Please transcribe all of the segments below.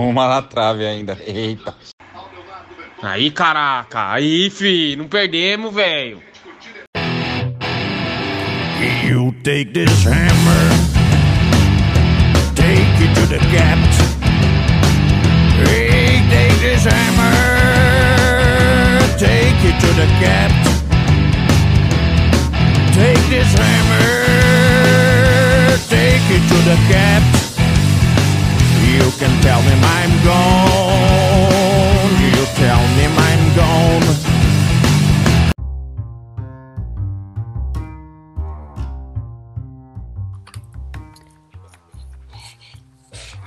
Uma na trave ainda. Eita. Aí, caraca. Aí, fi. Não perdemos, velho. You take this hammer, take it to the gap. Hey, take this hammer, take it to the gap. Take this hammer, take it to the gap. You can tell him I'm gone. You tell him I'm gone.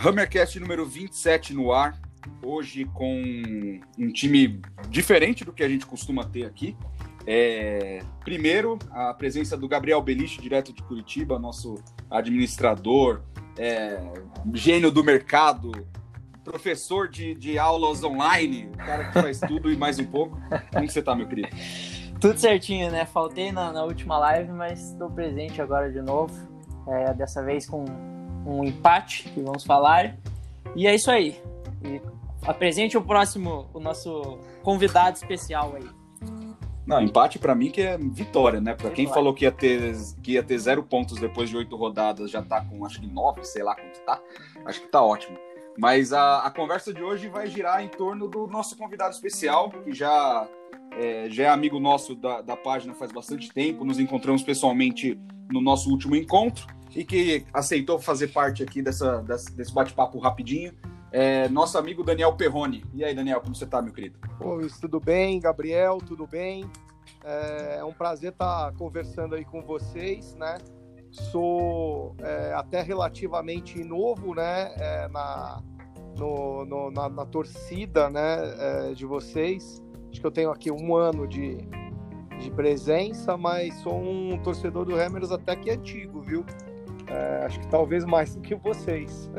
Hammercast número 27 no ar, hoje com um time diferente do que a gente costuma ter aqui. É, primeiro, a presença do Gabriel Beliche, direto de Curitiba, nosso administrador, é, gênio do mercado, professor de, de aulas online, cara que faz tudo e mais um pouco. Como você tá, meu querido? Tudo certinho, né? Faltei na, na última live, mas estou presente agora de novo. É, dessa vez com um empate, que vamos falar. E é isso aí. E apresente o próximo, o nosso convidado especial aí. Não, empate para mim que é vitória, né? Para quem falou que ia, ter, que ia ter zero pontos depois de oito rodadas, já tá com acho que nove, sei lá quanto tá. Acho que tá ótimo. Mas a, a conversa de hoje vai girar em torno do nosso convidado especial, que já é, já é amigo nosso da, da página faz bastante tempo. Nos encontramos pessoalmente no nosso último encontro e que aceitou fazer parte aqui dessa, desse bate-papo rapidinho. É, nosso amigo Daniel Perrone. E aí, Daniel, como você está, meu querido? Oi, tudo bem? Gabriel, tudo bem? É, é um prazer estar tá conversando aí com vocês, né? Sou é, até relativamente novo, né? É, na, no, no, na, na, torcida, né? É, de vocês. Acho que eu tenho aqui um ano de, de presença, mas sou um torcedor do Hammers até que antigo, viu? É, acho que talvez mais do que vocês.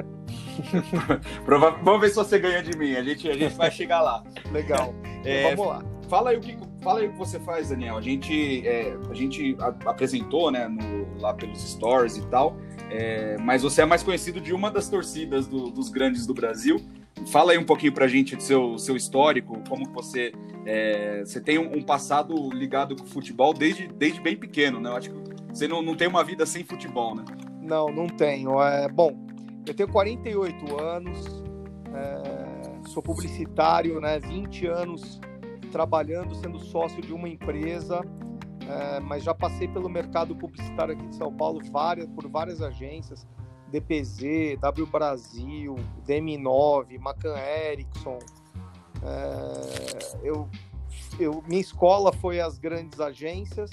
Vamos ver se você ganha de mim. A gente, a gente vai chegar lá. Legal. É, então, vamos lá. Fala aí o que, fala aí o que você faz, Daniel. A gente, é, a gente apresentou, né, no, lá pelos stories e tal. É, mas você é mais conhecido de uma das torcidas do, dos grandes do Brasil. Fala aí um pouquinho pra gente do seu, seu histórico, como você, é, você tem um, um, passado ligado com o futebol desde, desde bem pequeno, né? Eu acho que você não, não tem uma vida sem futebol, né? Não, não tenho. É, bom, eu tenho 48 anos, é, sou publicitário, né? 20 anos trabalhando, sendo sócio de uma empresa, é, mas já passei pelo mercado publicitário aqui de São Paulo várias, por várias agências, DPZ, W Brasil, DM9, Macan Erickson. É, eu, eu, minha escola foi as grandes agências,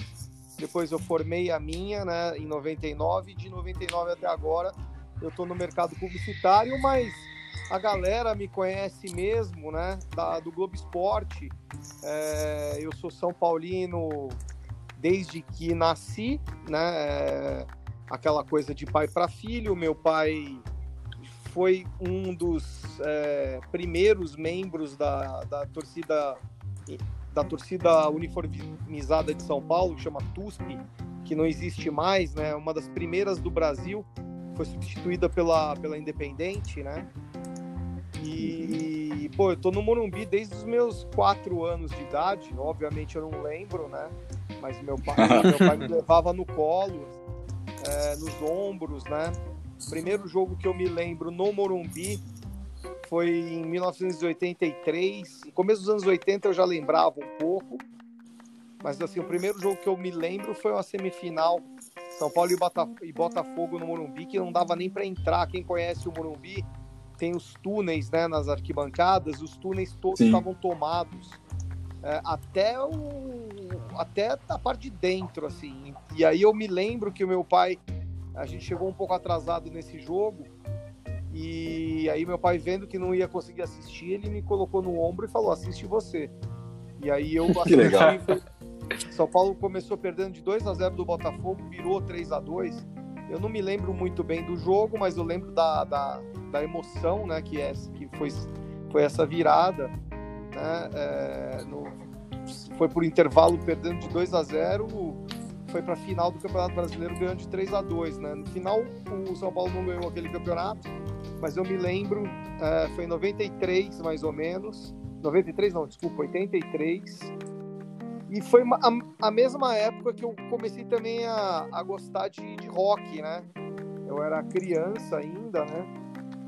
depois eu formei a minha, né, em 99, de 99 até agora eu estou no mercado publicitário, mas a galera me conhece mesmo, né, da, do Globo Esporte. É, eu sou São Paulino desde que nasci, né, é, aquela coisa de pai para filho. Meu pai foi um dos é, primeiros membros da, da torcida da torcida uniformizada de São Paulo, que chama TUSP, que não existe mais, né? Uma das primeiras do Brasil, foi substituída pela, pela Independente, né? E, pô, eu tô no Morumbi desde os meus quatro anos de idade, obviamente eu não lembro, né? Mas meu pai, meu pai me levava no colo, é, nos ombros, né? O primeiro jogo que eu me lembro no Morumbi foi em 1983. No começo dos anos 80 eu já lembrava um pouco. Mas assim, o primeiro jogo que eu me lembro foi uma semifinal São Paulo e Botafogo no Morumbi, que não dava nem para entrar. Quem conhece o Morumbi tem os túneis né, nas arquibancadas, os túneis todos Sim. estavam tomados. É, até o até a parte de dentro assim e aí eu me lembro que o meu pai a gente chegou um pouco atrasado nesse jogo e aí meu pai vendo que não ia conseguir assistir, ele me colocou no ombro e falou: "Assiste você". E aí eu assisti. legal. São Paulo começou perdendo de 2 a 0 do Botafogo, virou 3 a 2. Eu não me lembro muito bem do jogo, mas eu lembro da, da, da emoção, né, que é que foi foi essa virada, né? É, no, foi por intervalo perdendo de 2 a 0 foi para a final do Campeonato Brasileiro ganhando de 3 a 2 né? No final, o São Paulo não ganhou aquele campeonato, mas eu me lembro é, foi em 93, mais ou menos. 93 não, desculpa, 83. E foi uma- a, a mesma época que eu comecei também a, a gostar de, de rock, né? Eu era criança ainda, né?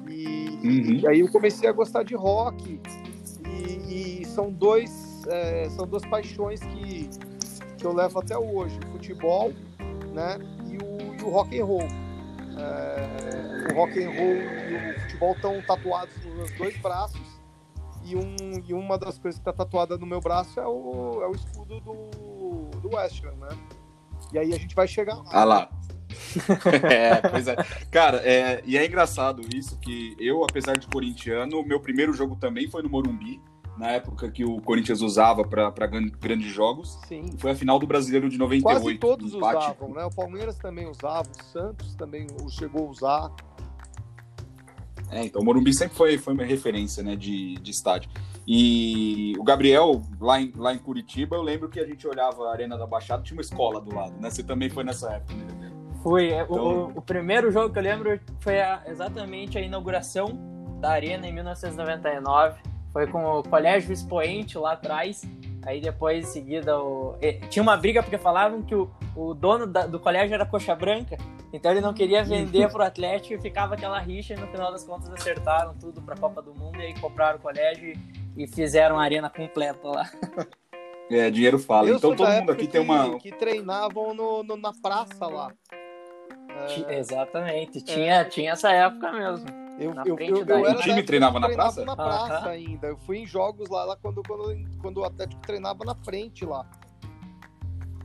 E, Uhum. e aí eu comecei a gostar de rock. E, e são dois é, são duas paixões que, que eu levo até hoje: futebol, né? E o, e o rock and roll. É, o rock and roll e o futebol estão tatuados nos meus dois braços. E, um, e uma das coisas que está tatuada no meu braço é o, é o escudo do, do West Ham, né? E aí a gente vai chegar lá. Ah lá. é, pois é. Cara, é, e é engraçado isso que eu, apesar de corintiano, meu primeiro jogo também foi no Morumbi, na época que o Corinthians usava para grandes jogos. Sim. Foi a final do Brasileiro de 98. Quase todos empate. usavam, né? O Palmeiras também usava, o Santos também chegou a usar. É, então o Morumbi sempre foi, foi uma referência né, de, de estádio. E o Gabriel, lá em, lá em Curitiba, eu lembro que a gente olhava a Arena da Baixada, tinha uma escola do lado, né? Você também foi nessa época, né? Gabriel? Fui. é, o- Então- O, o primeiro jogo que eu lembro foi a- exatamente a inauguração da Arena em 1999. Foi com o Colégio Expoente lá atrás. Aí depois, em seguida, o... tinha uma briga porque falavam que o, o dono da- do colégio era coxa branca. Então ele não queria vender pro Atlético e ficava aquela rixa. E no final das contas acertaram tudo pra Copa do Mundo. E aí compraram o colégio e, e fizeram a arena completa lá. É, dinheiro fala. Eu então todo mundo aqui tem que- uma. que treinavam no, no- na praça lá. É, Exatamente. Tinha, tinha essa época mesmo. Eu, na eu, eu, eu O era time da época treinava na praça? na praça Aham. ainda. Eu fui em jogos lá, lá quando, quando, quando o Atlético treinava na frente lá.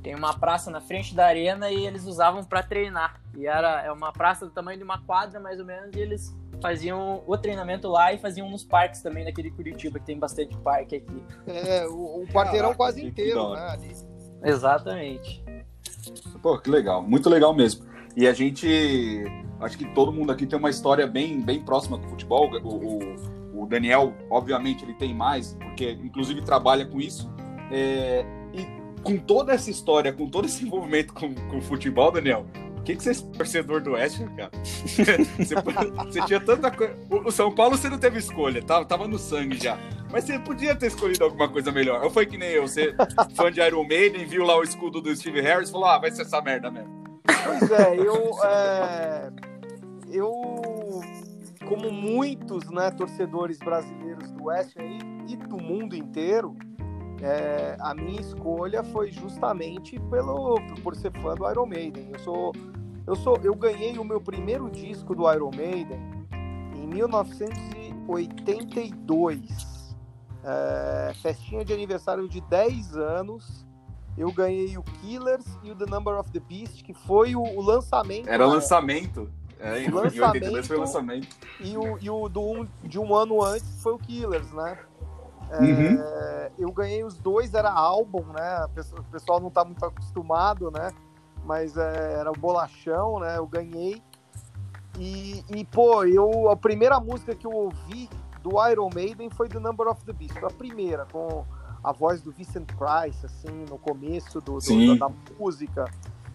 Tem uma praça na frente da arena e eles usavam pra treinar. E era é uma praça do tamanho de uma quadra, mais ou menos, e eles faziam o treinamento lá e faziam nos parques também daquele Curitiba, que tem bastante parque aqui. É, o, o quarteirão Caraca, quase inteiro, né? Ali. Exatamente. Pô, que legal, muito legal mesmo. E a gente. Acho que todo mundo aqui tem uma história bem, bem próxima com o futebol. O, o, o Daniel, obviamente, ele tem mais, porque inclusive trabalha com isso. É, e com toda essa história, com todo esse envolvimento com, com o futebol, Daniel, por que, que você é torcedor do West, cara? você, você tinha tanta coisa. O, o São Paulo você não teve escolha, tava, tava no sangue já. Mas você podia ter escolhido alguma coisa melhor. Ou foi que nem eu, você, fã de Iron Maiden, viu lá o escudo do Steve Harris falou: ah, vai ser essa merda mesmo. Pois é, eu, é, eu como muitos né, torcedores brasileiros do West e, e do mundo inteiro, é, a minha escolha foi justamente pelo por ser fã do Iron Maiden. Eu sou eu sou eu ganhei o meu primeiro disco do Iron Maiden em 1982. É, festinha de aniversário de 10 anos. Eu ganhei o Killers e o The Number of the Beast, que foi o, o lançamento. Era né? lançamento. É, em Lançamento. 82 foi lançamento. E o, e o do um, de um ano antes foi o Killers, né? É, Uhum. eu ganhei os dois, era álbum, né? O pessoal- o pessoal não tá muito acostumado, né? Mas é, era o bolachão, né? Eu ganhei. E, e, pô, eu, a primeira música que eu ouvi do Iron Maiden foi The Number of the Beast. A primeira, com a voz do Vincent Price, assim, no começo do, do- da, da música.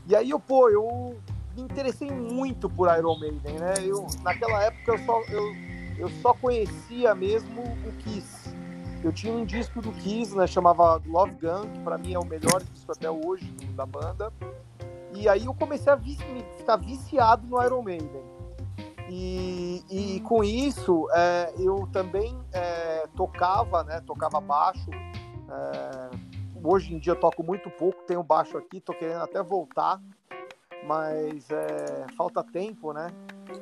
E aí, eu, pô, eu me interessei muito por Iron Maiden, né? Eu, naquela época eu só, eu, eu só conhecia mesmo o Kiss. Eu tinha um disco do Kiss, né? Chamava Love Gun, que pra mim é o melhor disco até hoje da banda. E aí eu comecei a vi- me- ficar viciado no Iron Maiden. E, e com isso é, eu também é, tocava, né? Tocava baixo. É, hoje em dia eu toco muito pouco, tenho baixo aqui, tô querendo até voltar, mas é, falta tempo, né?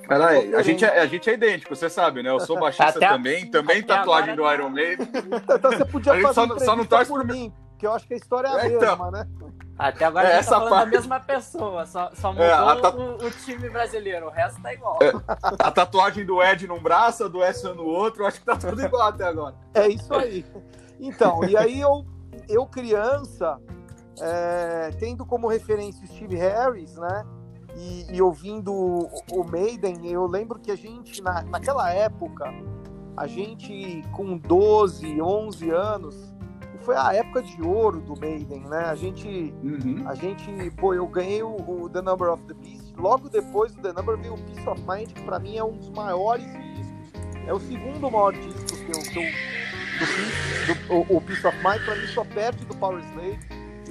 Caralho, a gente, é, a gente é idêntico, você sabe, né? Eu sou baixista Até- também, também até tatuagem agora- do Iron Maiden. Então você podia fazer só não- só não torce por mim, porque eu acho que a história é a É, então. mesma, né? Até agora É, a gente essa tá falando parte- da mesma pessoa, só, só mudou É, a ta- o, o time brasileiro, o resto tá igual. A tatuagem do Ed num braço, a do S no outro, acho que tá tudo igual até agora. É isso aí. Então, e aí eu, eu criança, é, tendo como referência o Steve Harris, né? E, e ouvindo o, o Maiden, eu lembro que a gente, na, naquela época, a gente com 12, 11 anos, foi a época de ouro do Maiden, né? A gente Uhum. a gente, pô, eu ganhei o, o The Number of the Beast. Logo depois do The Number veio o Peace of Mind, que pra mim é um dos maiores discos É o segundo maior disco que eu, que eu do, do- o, o Peace of Mind, pra mim só perde do Power Slave.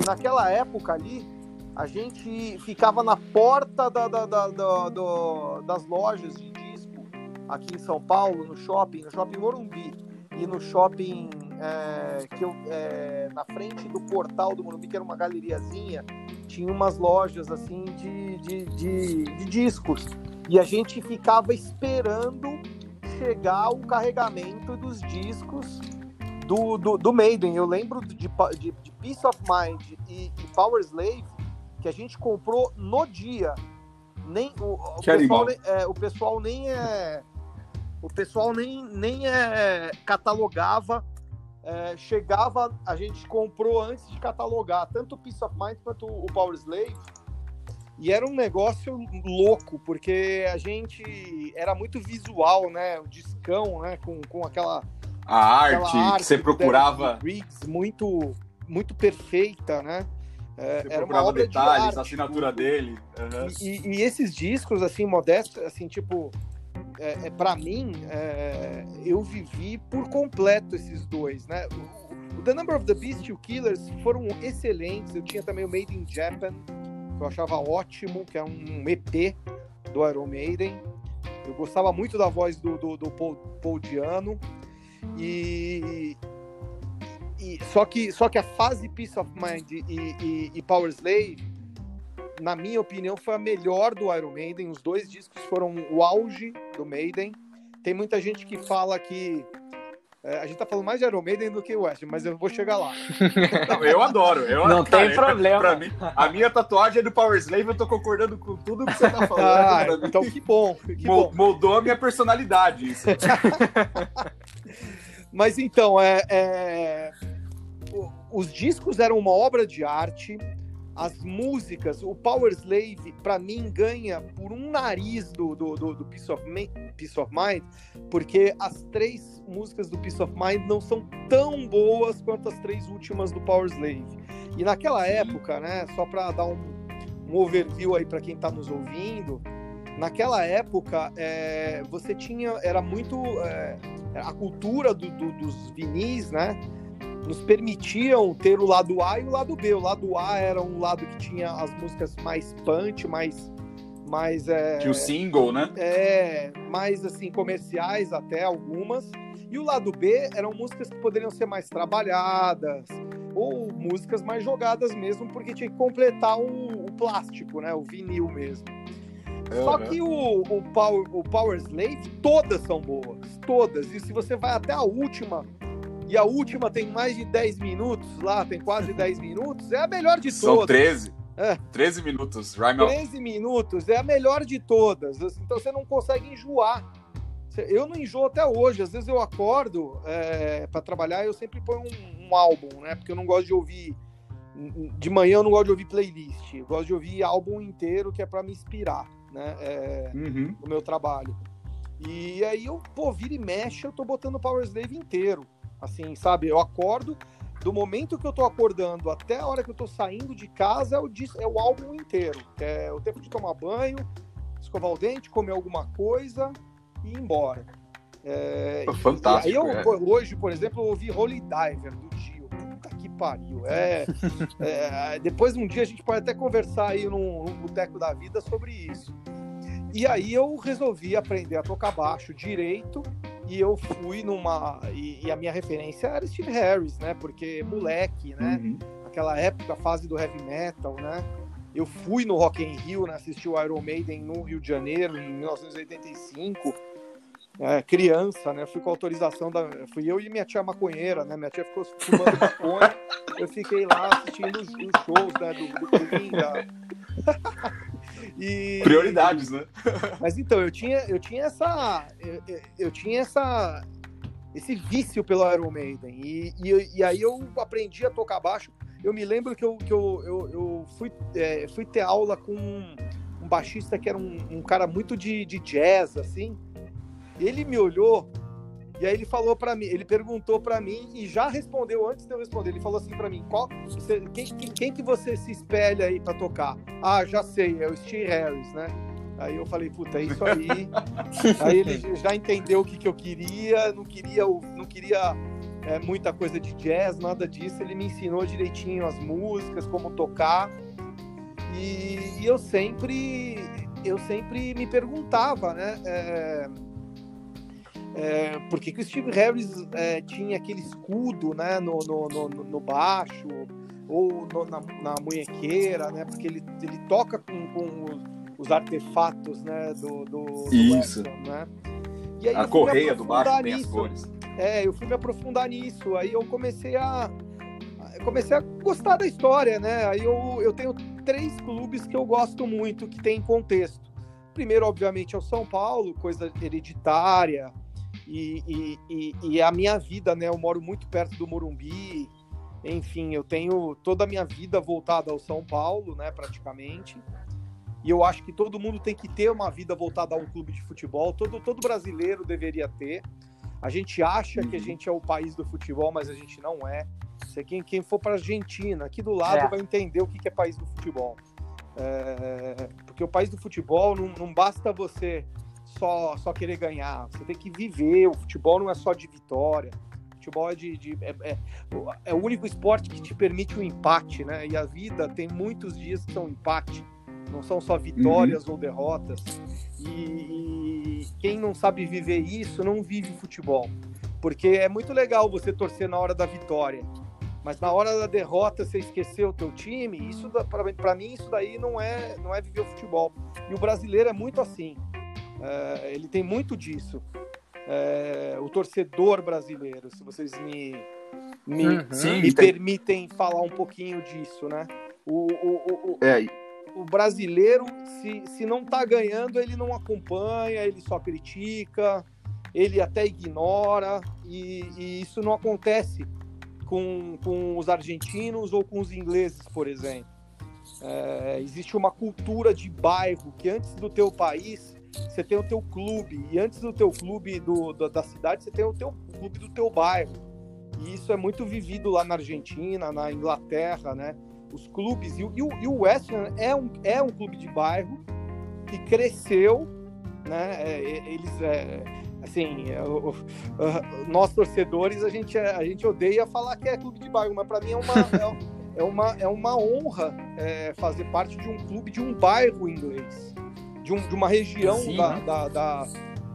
E naquela época ali, a gente ficava na porta da- da- da- da- das lojas de disco aqui em São Paulo, no shopping, no shopping Morumbi e no shopping é, que eu, é, na frente do portal do Morumbi, que era uma galeriazinha, tinha umas lojas assim de, de, de, de discos. E a gente ficava esperando chegar o carregamento dos discos do, do, do Maiden. Eu lembro de, de, de Peace of Mind e, e Power Slave que a gente comprou no dia. Nem, o, o, Que pessoal, nem- é, o pessoal nem é. O pessoal nem, nem é, catalogava. é, chegava, a gente comprou antes de catalogar tanto o Peace of Mind quanto o Power Slave. E era um negócio louco, porque a gente era muito visual, né? O discão, né? Com, com aquela, A aquela arte, que você procurava, Riggs muito, muito perfeita, né? É, você era uma procurava obra de detalhes, arte, a assinatura dele. Aham. E, e- esses discos, assim, modestos, assim, tipo, é, é, para mim, é, eu vivi por completo esses dois, né? O, o The Number of the Beast e o Killers foram excelentes. Eu tinha também o Made in Japan, que eu achava ótimo, que é um EP do Iron Maiden. Eu gostava muito da voz do, do, do Paul, Paul Diano. E, e- só, que, só que a fase Peace of Mind e, e, e Power Slave na minha opinião, foi a melhor do Iron Maiden. Os dois discos foram o auge do Maiden. Tem muita gente que fala que. É, a gente tá falando mais de Iron Maiden do que o West, mas eu vou chegar lá. Não, eu adoro. Eu, Não cara, tem problema. Mim, a minha tatuagem é do Power Slave, eu tô concordando com tudo que você tá falando. Ah, então que bom, que Mo- bom. Moldou a minha personalidade isso. Mas então, é, é, os discos eram uma obra de arte. As músicas, o Power Slave, pra mim, ganha por um nariz do, do, do, do Peace, of Mi- Peace of Mind, porque as três músicas do Peace of Mind não são tão boas quanto as três últimas do Power Slave. E naquela época, né, só pra dar um, um overview aí pra quem tá nos ouvindo, naquela época é, você tinha, era muito. é, a cultura do- do- dos vinis, né? Nos permitiam ter o lado A e o lado B. O lado A era um lado que tinha as músicas mais punch, mais. mais é, Tinha o single, né? é, mais assim, comerciais até algumas. E o lado B eram músicas que poderiam ser mais trabalhadas, ou músicas mais jogadas mesmo, porque tinha que completar o, o plástico, né? O vinil mesmo. Só Aham. que o, o, Power, o Power Slave, todas são boas. Todas. E se você vai até a última, e a última tem mais de 10 minutos lá, tem quase 10 minutos, é a melhor de São todas. 13. É. 13 minutos. Rhyme out. 13 minutos é a melhor de todas. Então você não consegue enjoar. Eu não enjoo até hoje. Às vezes eu acordo é, para trabalhar eu sempre ponho um, um álbum, né? Porque eu não gosto de ouvir. De manhã eu não gosto de ouvir playlist. Eu gosto de ouvir álbum inteiro que é para me inspirar, né? É, Uhum. no meu trabalho. E aí eu, pô, vira e mexe, eu tô botando o Power Slave inteiro. Assim, sabe? Eu acordo, do momento que eu tô acordando até a hora que eu tô saindo de casa, é o, é o álbum inteiro. É o tempo de tomar banho, escovar o dente, comer alguma coisa e ir embora. É, e- fantástico, E aí eu, é. hoje, por exemplo, eu ouvi Holy Diver do Dio. Puta que pariu. É, é, depois um dia a gente pode até conversar aí num, num boteco da vida sobre isso. E aí eu resolvi aprender a tocar baixo direito e eu fui numa e, e a minha referência era Steve Harris, né? Porque moleque, né? Uhum. Aquela época, fase do heavy metal, né? Eu fui no Rock in Rio, né? Assisti o Iron Maiden no Rio de Janeiro em 1985. É, criança, né? Fui com autorização da. Fui eu e minha tia maconheira, né? Minha tia ficou fumando maconha. Eu fiquei lá assistindo os, os shows né? do, do Queen, da... E- Prioridades, né? mas então, eu tinha, eu tinha essa. Eu, eu- eu tinha essa. Esse vício pelo Iron Maiden. E, e, e aí eu aprendi a tocar baixo. Eu me lembro que eu, que eu, eu, eu fui, é, fui ter aula com um, um baixista que era um, um cara muito de, de jazz, assim. Ele me olhou e aí ele falou pra mim, ele perguntou pra mim e já respondeu antes de eu responder. Ele falou assim pra mim: qual, você- quem, quem, quem que você se espelha aí pra tocar? Ah, já sei, é o Steve Harris, né? Aí eu falei, puta, é isso aí. aí ele já entendeu o que, que eu queria, não queria, não queria é, muita coisa de jazz, nada disso. Ele me ensinou direitinho as músicas, como tocar. E, e eu sempre, eu sempre me perguntava, né? É, é, por que, que o Steve Harris é, tinha aquele escudo né, no, no, no, no baixo ou no, na, na munhequeira, né? Porque ele, ele toca com, com os, os artefatos né, do, do, do Isso. Western, né? E aí a correia do baixo tem as cores. É, eu fui me aprofundar nisso. Aí eu comecei a comecei a gostar da história, né? Aí eu, eu tenho três clubes que eu gosto muito, que tem contexto. Primeiro, obviamente, é o São Paulo, coisa hereditária, e, e, e, e, a minha vida, né? Eu moro muito perto do Morumbi, enfim, eu tenho toda a minha vida voltada ao São Paulo, né? Praticamente. E eu acho que todo mundo tem que ter uma vida voltada a um clube de futebol, todo, todo brasileiro deveria ter. A gente acha que a gente é o país do futebol, mas a gente não é. Você, quem, quem for para a Argentina, aqui do lado, é. vai entender o que é país do futebol. É, porque o país do futebol não, não basta você só, só querer ganhar, você tem que viver. O futebol não é só de vitória. O futebol é, de, de é, é, é, o único esporte que te permite o um empate, né? E a vida tem muitos dias que são empate, não são só vitórias uhum. ou derrotas. E, e quem não sabe viver isso não vive futebol. Porque é muito legal você torcer na hora da vitória mas na hora da derrota você esqueceu o teu time, isso para mim isso daí não é não é viver o futebol. E o brasileiro é muito assim, é, ele tem muito disso. É, o torcedor brasileiro, se vocês me me, uhum. Sim, me tem... permitem falar um pouquinho disso, né? O, o, o, é. o brasileiro, se, se não tá ganhando, ele não acompanha, ele só critica, ele até ignora, e, e isso não acontece com, com os argentinos ou com os ingleses, por exemplo. É, existe uma cultura de bairro que antes do teu país você tem o teu clube e antes do teu clube do, do, da cidade você tem o teu clube do teu bairro e isso é muito vivido lá na Argentina, na Inglaterra, né? Os clubes e, e, e o West Ham é um, é um clube de bairro que cresceu, né? É, eles é, assim, é, nós torcedores, a gente, é, a gente odeia falar que é clube de bairro, mas para mim é uma, é, é, uma, é uma honra é, fazer parte de um clube de um bairro inglês, de, um, de uma região Sim, da, né? da, da,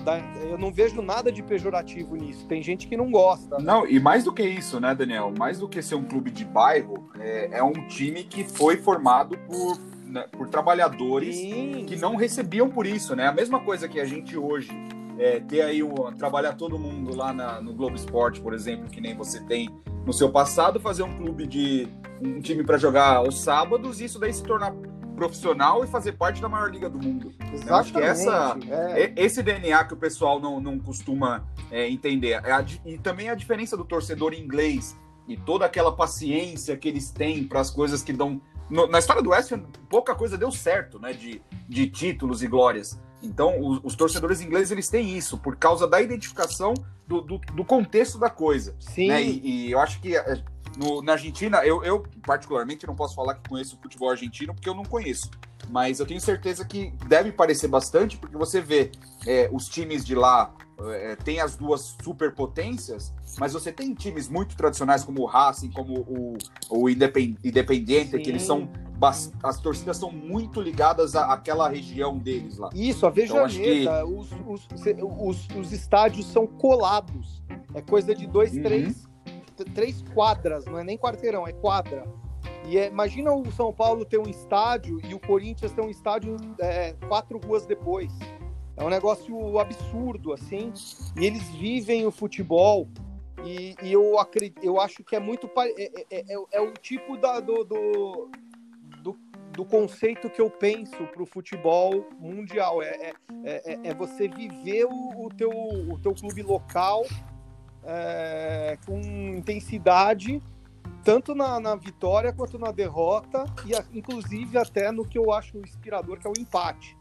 da, Eu não vejo nada de pejorativo nisso. Tem gente que não gosta. Né? Não, e mais do que isso, né, Daniel? Mais do que ser um clube de bairro, é, é um time que foi formado por né, por trabalhadores Sim. que não recebiam por isso, né? A mesma coisa que a gente hoje é, ter aí o, trabalhar todo mundo lá na, no Globo Esporte, por exemplo, que nem você tem no seu passado, fazer um clube de um time para jogar aos sábados, e isso daí se tornar profissional e fazer parte da maior liga do mundo. Exatamente, Eu acho que essa, é. esse DNA que o pessoal não, não costuma é, entender. É a, e também a diferença do torcedor inglês e toda aquela paciência que eles têm para as coisas que dão. No, na história do West Ham, pouca coisa deu certo, né? De, de títulos e glórias. Então, os, os, torcedores ingleses eles têm isso, por causa da identificação do, do, do contexto da coisa. Sim. Né? E, e, eu acho que eh, no, na Argentina, eu, eu, particularmente não posso falar que conheço o futebol argentino, porque eu não conheço. Mas eu tenho certeza que deve parecer bastante, porque você vê é, os times de lá é, tem as duas superpotências, mas você tem times muito tradicionais como o Racing, como o, o Independiente, que eles são as torcidas são muito ligadas à, àquela região deles lá. Isso, a Vejaneda, então, que... os, os, os, os, estádios são colados. É coisa de dois, uhum. três, três quadras, não é nem quarteirão, é quadra. E é, imagina o São Paulo ter um estádio e o Corinthians ter um estádio é, quatro ruas depois. É um negócio absurdo, assim. E eles vivem o futebol. E, e eu, acredito, eu acho que é muito. É, é, é, é o tipo da, do, do, do conceito que eu penso para o futebol mundial. É, é, é, é, você viver o, o, teu, o teu clube local é, com intensidade, tanto na, na, vitória quanto na derrota, e a, inclusive até no que eu acho inspirador, que é o empate.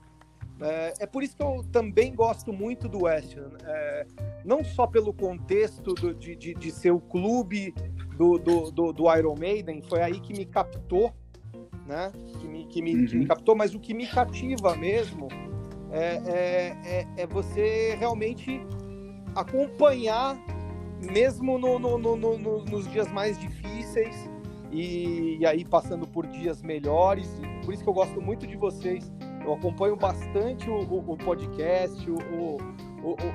É, é, por isso que eu também gosto muito do West Ham. É, não só pelo contexto do, de, de, de, ser o clube do, do, do, do Iron Maiden, foi aí que me captou né? Que me, que me, uhum. que me captou, mas o que me cativa mesmo é, é, é, é você realmente acompanhar, mesmo no, no, no, no, nos dias mais difíceis, e, e, aí passando por dias melhores. Por isso que eu gosto muito de vocês. Eu acompanho bastante o, o, o podcast, o,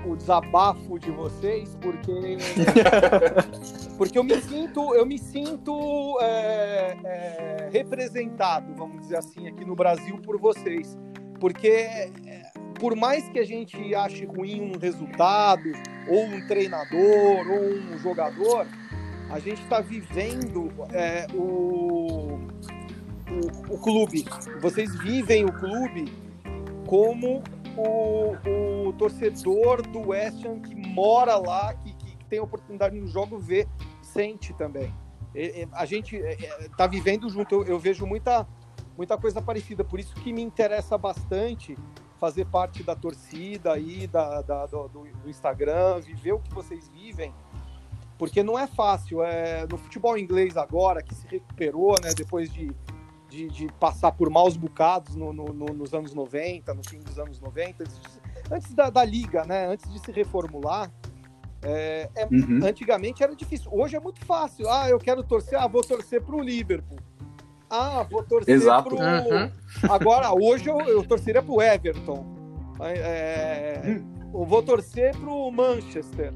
o, desabafo de vocês, porque porque eu me sinto eu me sinto é, é, representado, vamos dizer assim, aqui no Brasil por vocês, porque por mais que a gente ache ruim um resultado, ou um treinador, ou um jogador, a gente está vivendo é, o, o, o, clube. Vocês vivem o clube como o, o torcedor do West Ham que mora lá, que, que tem a oportunidade no jogo, vê, sente também. A gente está é, vivendo junto. Eu, eu vejo muita, muita coisa parecida. Por isso que me interessa bastante fazer parte da torcida aí, da, da do, do, Instagram, viver o que vocês vivem, porque não é fácil. É, no futebol inglês agora, que se recuperou, né, depois de, de, de passar por maus bocados no, no, no, nos anos 90, no fim dos anos 90, antes, antes da, da, liga, né, antes de se reformular, é, é, uhum. antigamente era difícil. Hoje é muito fácil. Ah, eu quero torcer, ah, vou torcer para o Liverpool. Ah, vou torcer Exato. pro. Uhum. Agora, hoje eu, eu torceria pro Everton. É, eu vou torcer pro Manchester.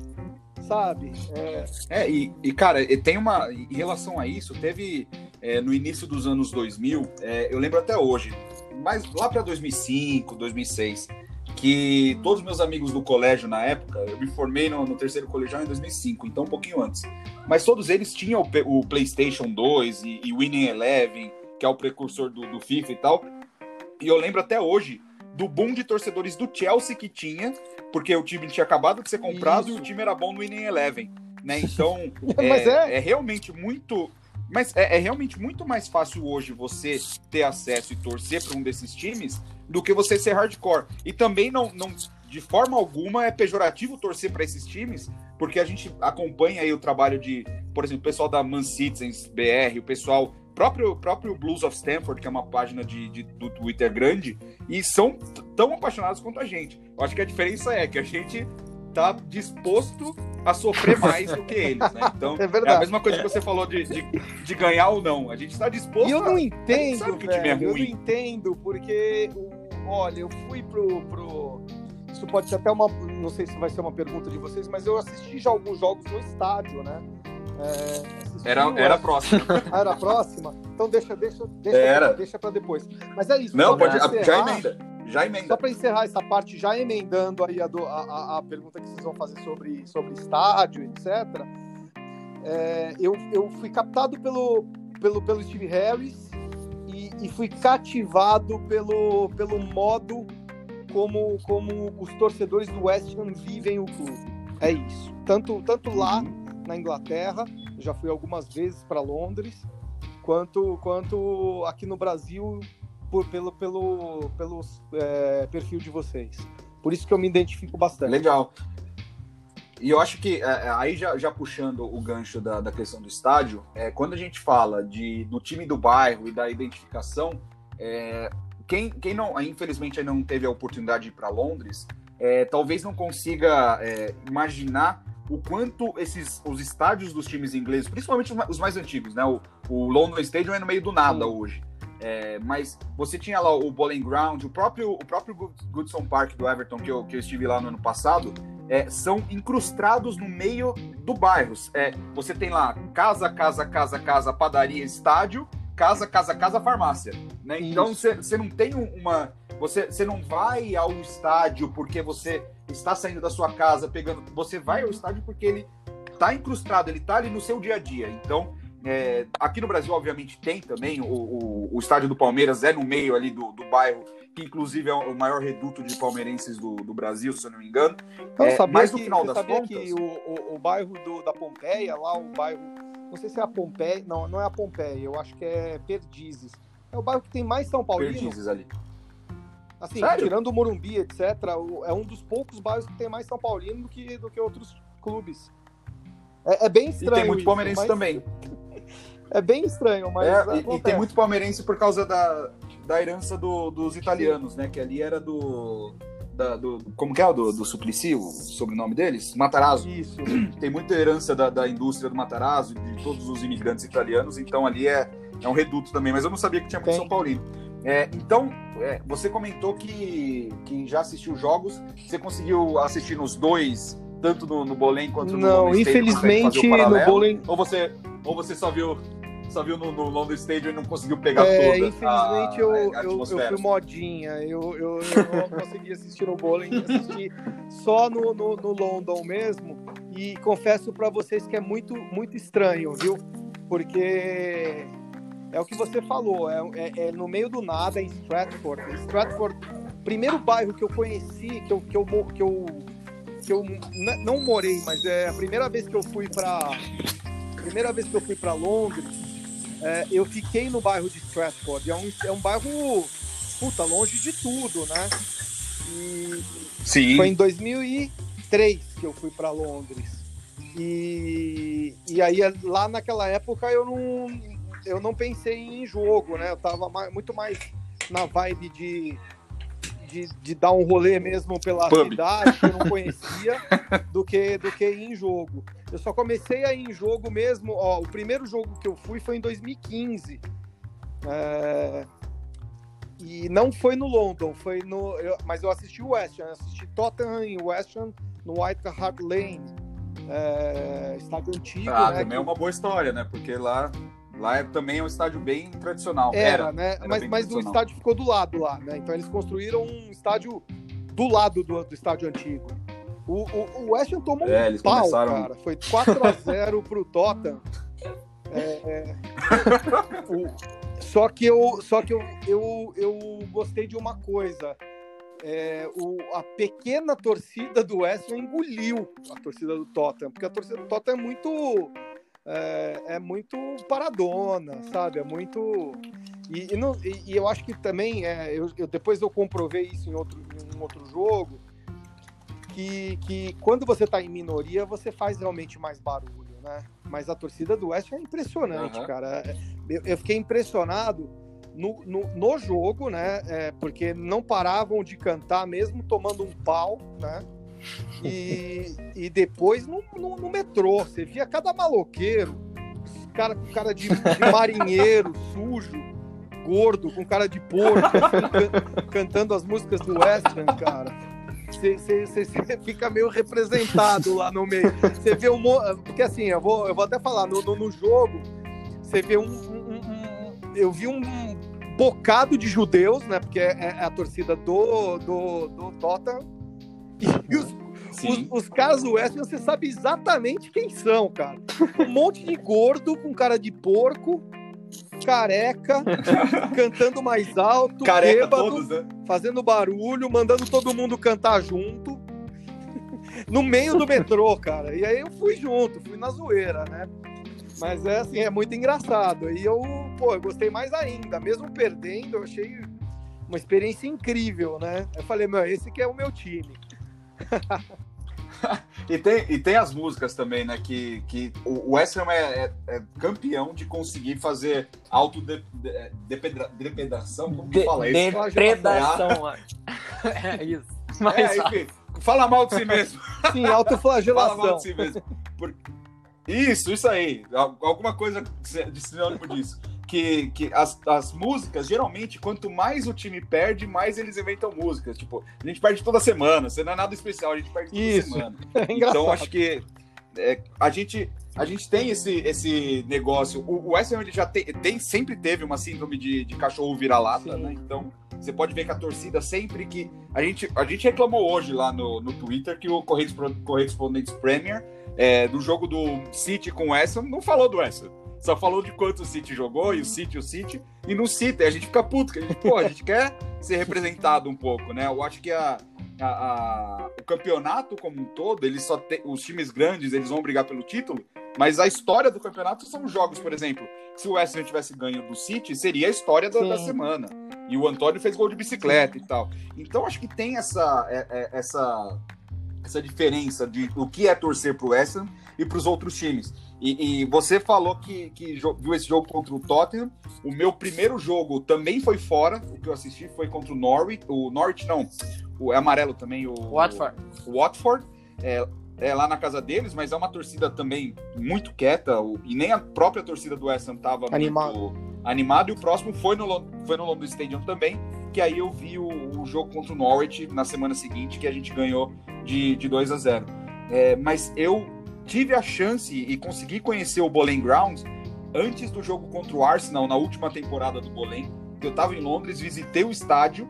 Sabe? É, é e, e, cara, tem uma. Em relação a isso, teve é, no início dos anos 2000, é, eu lembro até hoje, mas lá para 2005, 2006 que todos meus amigos do colégio na época, eu me formei no, no, terceiro colegial em 2005, então um pouquinho antes. Mas todos eles tinham o, o PlayStation 2 e, e Winning Eleven, que é o precursor do, do, FIFA e tal. E eu lembro até hoje do boom de torcedores do Chelsea que tinha, porque o time tinha acabado de ser comprado Isso. e o time era bom no Winning Eleven. Né? Então, é, é... é realmente muito mas é, é, realmente muito mais fácil hoje você ter acesso e torcer para um desses times do que você ser hardcore. E também não, não de forma alguma é pejorativo torcer para esses times, porque a gente acompanha aí o trabalho de, por exemplo, o pessoal da Man Citizens BR, o pessoal próprio próprio Blues of Stanford, que é uma página de, de, do Twitter grande, e são tão apaixonados quanto a gente. Eu acho que a diferença é que a gente tá disposto a sofrer mais do que eles, né? Então, é, é a mesma coisa que você falou de, de, de, ganhar ou não. A gente está disposto e eu não entendo, a... velho, é Eu não entendo, porque, olha, eu fui pro, pro... Isso pode ser até uma... Não sei se vai ser uma pergunta de vocês, mas eu assisti já alguns jogos no estádio, né? É, era, era próxima. Ah, era próxima? Então deixa, deixa, deixa, era. deixa para depois. Mas é isso. Não, pode, já emenda. Já emenda. Só para encerrar essa parte, já emendando aí a, do, a, a, pergunta que vocês vão fazer sobre, sobre estádio, etc. É, eu, eu fui captado pelo, pelo, pelo Steve Harris e, e fui cativado pelo, pelo modo como, como os torcedores do West Ham vivem o clube. É isso. Tanto, tanto lá na Inglaterra, já fui algumas vezes para Londres, quanto, quanto aqui no Brasil por, pelo, pelo, pelo é, perfil de vocês. Por isso que eu me identifico bastante. Legal. E eu acho que, é, é, aí já, já puxando o gancho da, da questão do estádio, é, quando a gente fala de, do time do bairro e da identificação, é, quem, quem não, infelizmente não teve a oportunidade de ir para Londres, é, talvez não consiga é, imaginar o quanto esses os estádios dos times ingleses, principalmente os mais antigos, né? O, o London Stadium é no meio do nada Sim. hoje. É, mas você tinha lá o Bowling Ground, o próprio, o próprio Goodson Park do Everton, que eu, que eu estive lá no ano passado, é, são incrustados no meio do bairro. É, você tem lá casa, casa, casa, casa, padaria, estádio, casa, casa, casa, farmácia. Né? Então você não tem uma. Você, você não vai ao estádio porque você está saindo da sua casa pegando. Você vai ao estádio porque ele está incrustado, ele está ali no seu dia a dia. Então, é, aqui no Brasil, obviamente, tem também. O, o, o, estádio do Palmeiras é no meio ali do, do bairro, que inclusive é o maior reduto de palmeirenses do, do Brasil, se eu não me engano. Então, é, mas no que, final das sabia contas. que o, o, o bairro do, da Pompeia, lá o bairro. Não sei se é a Pompeia. Não, não é a Pompeia, eu acho que é Perdizes. É o bairro que tem mais São Paulino. Perdizes ali. Assim, Sério? tirando o Morumbi, etc., é um dos poucos bairros que tem mais São Paulino do que, do que outros clubes. É, é bem estranho. E tem muito isso, palmeirense mas... também. É bem estranho, mas. É, e, e, tem muito palmeirense por causa da, da herança do, dos italianos, né? Que ali era do. da- do. Como que é o do, do Suplicy, o sobrenome deles? Matarazzo. Isso. Tem muita herança da, da indústria do Matarazzo, de todos os imigrantes italianos, então ali é, é um reduto também, mas eu não sabia que tinha muito Tem. São Paulino. É, então, é, você comentou que, que já assistiu jogos, você conseguiu assistir nos dois, tanto no, no Bolém quanto no Não, Stadium, consegue infelizmente no? Bolém. Ou você, ou você só viu, só viu no, no London Stadium e não conseguiu pegar É, toda infelizmente a, eu, a eu, fui modinha. Eu, eu, eu não consegui assistir no bowling, assisti só no, no, no London mesmo. E confesso pra vocês que é muito, muito estranho, viu? Porque é o que você falou, é, é- é no meio do nada, em Stratford. Stratford, primeiro bairro que eu conheci, que eu, que eu, que eu, que eu não morei, mas é a primeira vez que eu fui pra. Primeira vez que eu fui para Londres, é, eu fiquei no bairro de Stratford. É um, é um bairro, puta, longe de tudo, né? E Sim. foi em 2003 que eu fui para Londres. E, e aí, lá naquela época, eu não, eu não pensei em jogo, né? Eu tava mais- muito mais na vibe de, de, de dar um rolê mesmo pela Pub. cidade, que eu não conhecia, do que, do que ir em jogo. Eu só comecei a ir em jogo mesmo. Ó, o primeiro jogo que eu fui foi em 2015. É, E não foi no London, foi no. eu- mas eu assisti o West Ham, assisti Tottenham e West Ham no White Hart Lane. É, estádio antigo, Ah, né? também que é uma boa história, né? Porque lá, lá é, também é um estádio bem tradicional. Era, né? era mas mas o estádio ficou do lado lá, né? Então eles construíram um estádio do lado do, do estádio antigo. O, o, o West Ham tomou É, um pau, começaram- cara. Foi 4x0 pro Tottenham. É, é, o- só que eu, só que eu, eu, eu gostei de uma coisa. É, o, a pequena torcida do West Ham engoliu a torcida do Tottenham, porque a torcida do Tottenham é muito é, é muito paradona, sabe? É muito e, e não- e- e eu acho que também é, eu, eu- depois eu comprovei isso em outro, em um outro jogo que, que quando você tá em minoria você faz realmente mais barulho, né? Mas a torcida do West é impressionante, Aham. cara. Eu, eu fiquei impressionado no, no, no jogo, né? É, porque não paravam de cantar mesmo tomando um pau, né? E, e depois no, no, no metrô, você via cada maloqueiro, cara com cara de, de marinheiro, sujo, gordo, com cara de porco, assim, can- cantando as músicas do West Ham, cara. Você- fica meio representado lá no meio. Você vê um. Porque assim, eu vou, eu vou até falar, no, no, no jogo, você vê um, um- um- um- Eu vi um bocado de judeus, né? Porque é, é a torcida do, do, do Tottenham. E os, Sim. os, os caras do West você sabe exatamente quem são, cara. Um monte de gordo com cara de porco, careca, cantando mais alto, Careca bêbado, todos, né? fazendo barulho, mandando todo mundo cantar junto. No meio do metrô, cara. E aí eu fui junto, fui na zoeira, né? Mas é assim, é muito engraçado. E eu, pô, eu gostei mais ainda. Mesmo perdendo, eu achei uma experiência incrível, né? Eu falei, meu, esse que é o meu time. E tem, e tem as músicas também, né? Que, que o West Ham é, é- é campeão de conseguir fazer autodepredação. Como que De- fala isso? Depredação. é isso. Mas, É, enfim, fala mal de si mesmo. Sim, Fala mal autoflagelação. de si mesmo. Por- Isso, isso aí. Al- Alguma coisa de sinônimo disso. Que, que as, as músicas, geralmente, quanto mais o time perde, mais eles inventam músicas. Tipo, a gente perde toda semana, você não é nada especial, a gente perde toda Isso. semana. É. Então, acho que é, a, gente, a gente tem esse, esse negócio. O, o West Ham ele já tem, tem- sempre teve uma síndrome de, de cachorro vira-lata, né? Então, você pode ver que a torcida sempre que. A gente, a gente reclamou hoje lá no, no Twitter que o Correspondentes Premier é, do jogo do City com o West Ham não falou do West Ham. Só falou de quanto o City jogou, e o City, o City, e no City a gente fica puto, que a gente, pô, a gente quer ser representado um pouco, né? Eu acho que a, a- a- o campeonato como um todo, ele só tem, os times grandes, eles vão brigar pelo título, mas a história do campeonato são os jogos, por exemplo. Se o West Ham tivesse ganho do City, seria a história da, da Sim. semana. E o Antônio fez gol de bicicleta e tal. Então acho que tem essa, é- é- essa essa diferença de o que é torcer pro West Ham e para os outros times. E, e, você falou que, que viu esse jogo contra o Tottenham. O meu primeiro jogo também foi fora. O que eu assisti foi contra o Norwich. O Norwich não, o é amarelo também. O Watford. O Watford. É, é, lá na casa deles, mas é uma torcida também muito quieta, e nem a própria torcida do West Ham estava muito animada, e o próximo foi no, foi no London Stadium também, que aí eu vi o, o, jogo contra o Norwich na semana seguinte, que a gente ganhou de, de 2 a 0. É, mas eu tive a chance e consegui conhecer o Bowling Grounds antes do jogo contra o Arsenal, na última temporada do Bowling. Eu estava em Londres, visitei o estádio,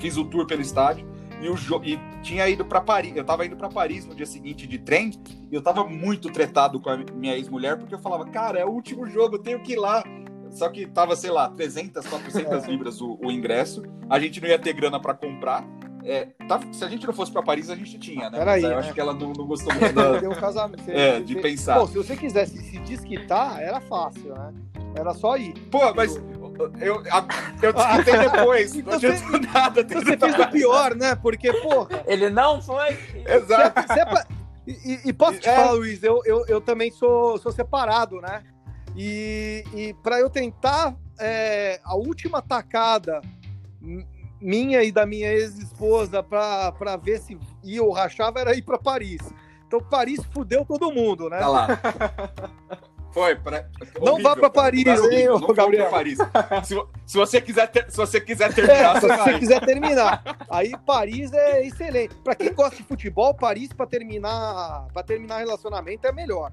fiz o tour pelo estádio, e, o e tinha ido para Paris. Eu estava indo para Paris no dia seguinte de trem, e eu estava muito tretado com a minha ex-mulher, porque eu falava, cara, é o último jogo, eu tenho que ir lá. Só que tava, sei lá, 300, 400 é. libras o, o ingresso. A gente não ia ter grana para comprar. É, tá, se a gente não fosse para Paris, a gente tinha, né? Peraí, eu né? acho que ela não, não gostou muito da, um casamento. é, de pensar. Bom, se você quisesse se desquitar, era fácil, né? Era só ir. Pô, mas eu, eu, eu desquitei depois. então não adiantou nada. Então você fez o pior, né? Porque, porra. Ele não foi. Exato. Você, você, e, e, posso te é. falar, Luiz, eu, eu, eu também sou, sou separado, né? E, e para eu tentar é, a última tacada minha e da minha ex-esposa para ver se ia ou rachava era ir para Paris. Então Paris fudeu todo mundo, né? Tá lá. Foi, pra... Não Horrível, vá para Paris, hein, não Gabriel. Paris. Se, se, você quiser ter, se você quiser terminar, é, se você quiser terminar. Aí Paris é excelente. Para quem gosta de futebol, Paris para terminar, para terminar relacionamento é melhor.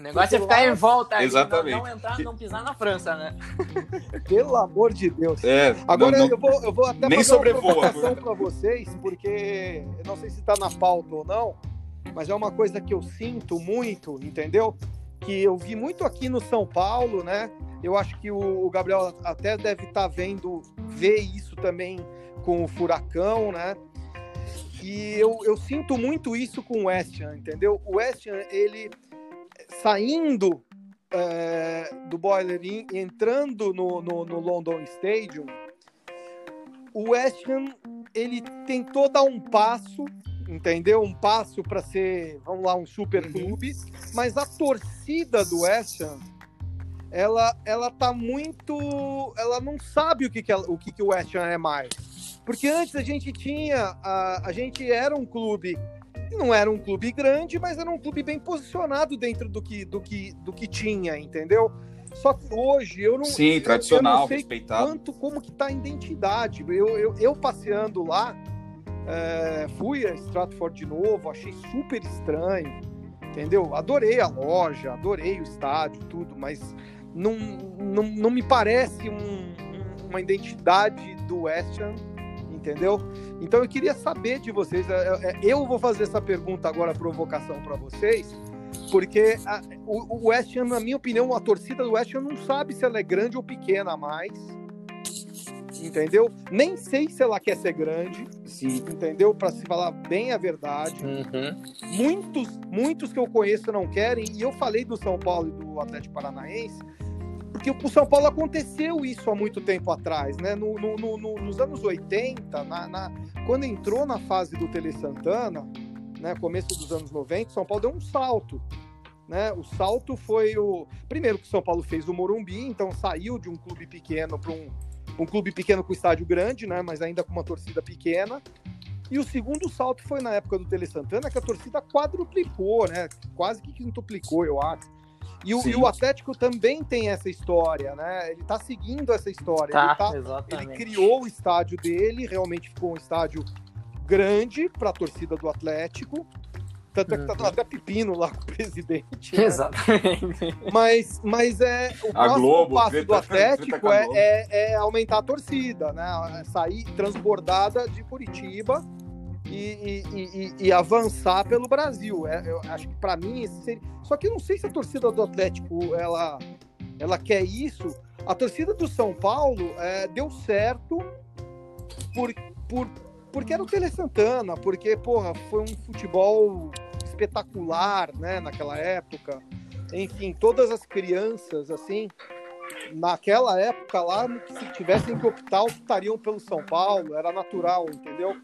O negócio é ficar em volta Exatamente. Não, não, entrar, não pisar na França, né? Pelo amor de Deus. É, Agora não, não, eu, vou, eu vou até nem fazer sobrevoa, uma para vocês, porque eu não sei se está na pauta ou não, mas é uma coisa que eu sinto muito, entendeu? Que eu vi muito aqui no São Paulo, né? Eu acho que o Gabriel até deve estar tá vendo, ver isso também com o Furacão, né? E eu, eu sinto muito isso com o West Ham, entendeu? O West Ham, ele saindo é, do Boiler Inn e entrando no, no, no, London Stadium, o West Ham ele tentou dar um passo, entendeu? Um passo para ser, vamos lá, um super uhum. clube, mas a torcida do West Ham ela, ela tá muito. Ela não sabe o que, que, ela, o, que, que o West Ham é mais. Porque antes a gente tinha. A, a gente era um clube não era um clube grande, mas era um clube bem posicionado dentro do que, do que, do que tinha, entendeu? Só que hoje eu não, Sim, tradicional, eu não sei respeitado. quanto, como que tá a identidade. Eu, eu, eu passeando lá, é, fui a Stratford de novo, achei super estranho, entendeu? Adorei a loja, adorei o estádio, tudo, mas não, não, não me parece um, uma identidade do West Ham entendeu? Então eu queria saber de vocês, é, é, é, eu vou fazer essa pergunta agora, provocação para vocês, porque a, o, o West Ham, na minha opinião, a torcida do West Ham não sabe se ela é grande ou pequena mais, entendeu? Nem sei se ela quer ser grande, Sim. entendeu? Para se falar bem a verdade. Uhum. Muitos, muitos que eu conheço não querem, e eu falei do São Paulo e do Atlético Paranaense, porque o São Paulo aconteceu isso há muito tempo atrás, né? No, no, no, nos anos 80, na, na, quando entrou na fase do Tele Santana, né, começo dos anos 90, São Paulo deu um salto. Né? O salto foi o. Primeiro que São Paulo fez o Morumbi, então saiu de um clube pequeno para um, um clube pequeno com estádio grande, né? mas ainda com uma torcida pequena. E o segundo salto foi na época do Tele Santana, que a torcida quadruplicou, né? Quase que quintuplicou, eu acho. E o, e o, Atlético também tem essa história, né? Ele tá seguindo essa história. Tá, ele, tá, ele criou o estádio dele, realmente ficou um estádio grande para a torcida do Atlético. Tanto é que tá uhum. até pepino lá com o presidente. Né? Exatamente. Mas, mas é, o a próximo Globo, passo do Atlético é, é, é, aumentar a torcida, né? Sair transbordada de Curitiba e, e, e, avançar pelo Brasil. É, eu acho que para mim seria... Só que eu não sei se a torcida do Atlético ela, ela quer isso. A torcida do São Paulo é, deu certo por, por, porque era o Tele Santana, porque porra, foi um futebol espetacular né, naquela época. Enfim, todas as crianças assim naquela época lá, se tivessem que optar, optariam pelo São Paulo, era natural, entendeu?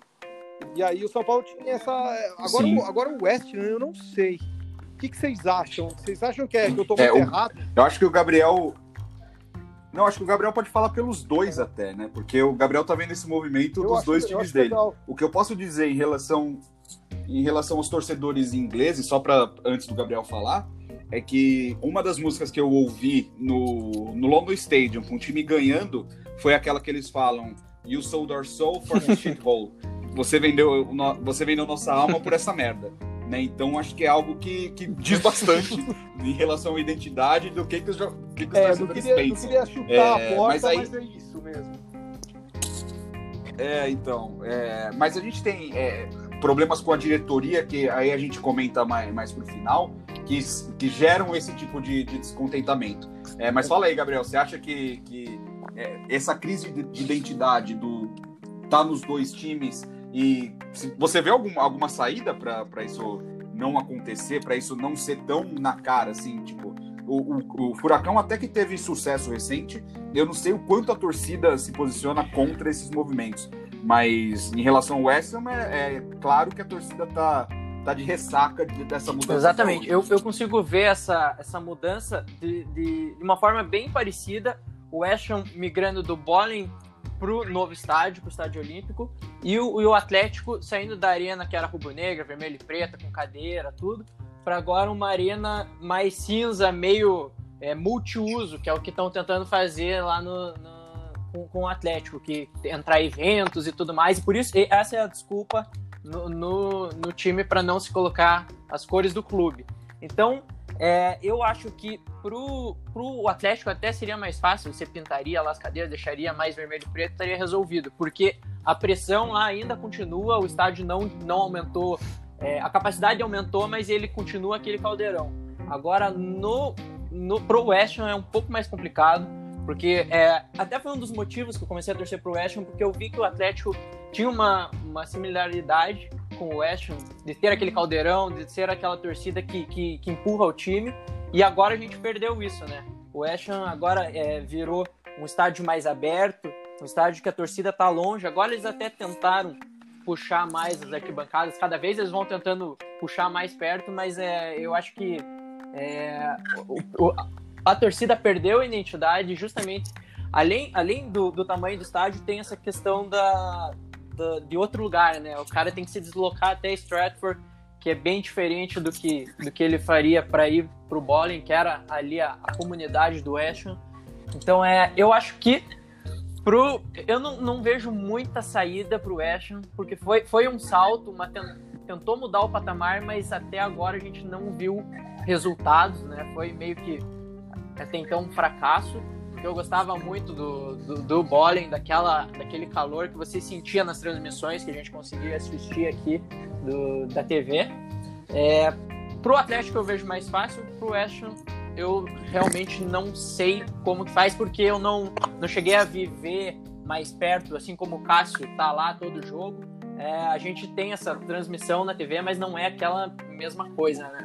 E aí o São Paulo tinha essa. Agora, Sim. o- agora o West, Ham, eu não sei. O que, que vocês acham? Vocês acham que, é, que eu tô É, muito o- errado? Eu acho que o Gabriel. Não, acho que o Gabriel pode falar pelos dois até, né? Porque o Gabriel tá vendo esse movimento Eu dos acho- dois times acho dele. legal. O que eu posso dizer em relação em relação aos torcedores ingleses, só para antes do Gabriel falar, é que uma das músicas que eu ouvi no, no London Stadium com o time ganhando foi aquela que eles falam You sold our soul for a shithole. Você vendeu, você vendeu nossa alma por essa merda. Né? Então acho que é algo que, que diz bastante em relação à identidade do que, que os, que que os É, não queria, não pensam. queria chutar É, a porta, mas mas, aí- é isso mesmo. É, então. é, mas a gente tem é, problemas com a diretoria, que aí a gente comenta mais, mais pro final, que, que geram esse tipo de, de descontentamento. É, mas fala aí, Gabriel, você acha que, que é, essa crise de, de identidade do tá nos dois times e se- você vê algum, alguma saída para isso não acontecer, para isso não ser tão na cara assim, tipo. O, o, o Furacão até que teve sucesso recente, eu não sei o quanto a torcida se posiciona contra esses movimentos. Mas em relação ao West Ham, é, é claro que a torcida tá, tá de ressaca de- dessa mudança. Exatamente. Eu, eu consigo ver essa, essa mudança de, de, de uma forma bem parecida. O West Ham migrando do bowling pro novo estádio, pro estádio olímpico, e o, e o Atlético saindo da arena que era rubro-negra, vermelha e preta, com cadeira, tudo, para agora uma arena mais cinza, meio é, multiuso, que é o que estão tentando fazer lá no, no- com, com o Atlético, que entrar eventos e tudo mais. E por isso, essa é a desculpa no, no, no time para não se colocar as cores do clube. Então, é, eu acho que pro, pro Atlético até seria mais fácil, você pintaria lá as cadeiras, deixaria mais vermelho e preto, estaria resolvido, porque a pressão lá ainda continua, o estádio não, não aumentou, é, a capacidade aumentou, mas ele continua aquele caldeirão. Agora, no, no, pro West Ham é um pouco mais complicado, porque é, até foi um dos motivos que eu comecei a torcer pro West Ham, porque eu vi que o Atlético tinha uma, uma similaridade com o West Ham, de ter aquele caldeirão, de ser aquela torcida que, que, que empurra o time, e agora a gente perdeu isso, né? O West Ham agora é, virou um estádio mais aberto, um estádio que a torcida tá longe, agora eles até tentaram puxar mais as arquibancadas, cada vez eles vão tentando puxar mais perto, mas é, eu acho que é, o- o- a torcida perdeu a identidade justamente. Além, além do, do tamanho do estádio tem essa questão da, da- de outro lugar né? O cara tem que se deslocar até Stratford que é bem diferente do que do que ele faria para ir pro bowling que era ali a, a comunidade do Ham. então é eu acho que pro eu não, não vejo muita saída pro West Ham, porque foi, foi um salto uma ten- tentou mudar o patamar mas até agora a gente não viu resultados né? Foi meio que até então um fracasso, eu gostava muito do, do, do bowling, daquela, daquele calor que você sentia nas transmissões que a gente conseguia assistir aqui do, da TV. É, pro Atlético eu vejo mais fácil, pro West eu realmente não sei como que faz, porque eu não, não cheguei a viver mais perto, assim como o Cássio tá lá todo jogo. É, a gente tem essa transmissão na TV, mas não é aquela mesma coisa, né?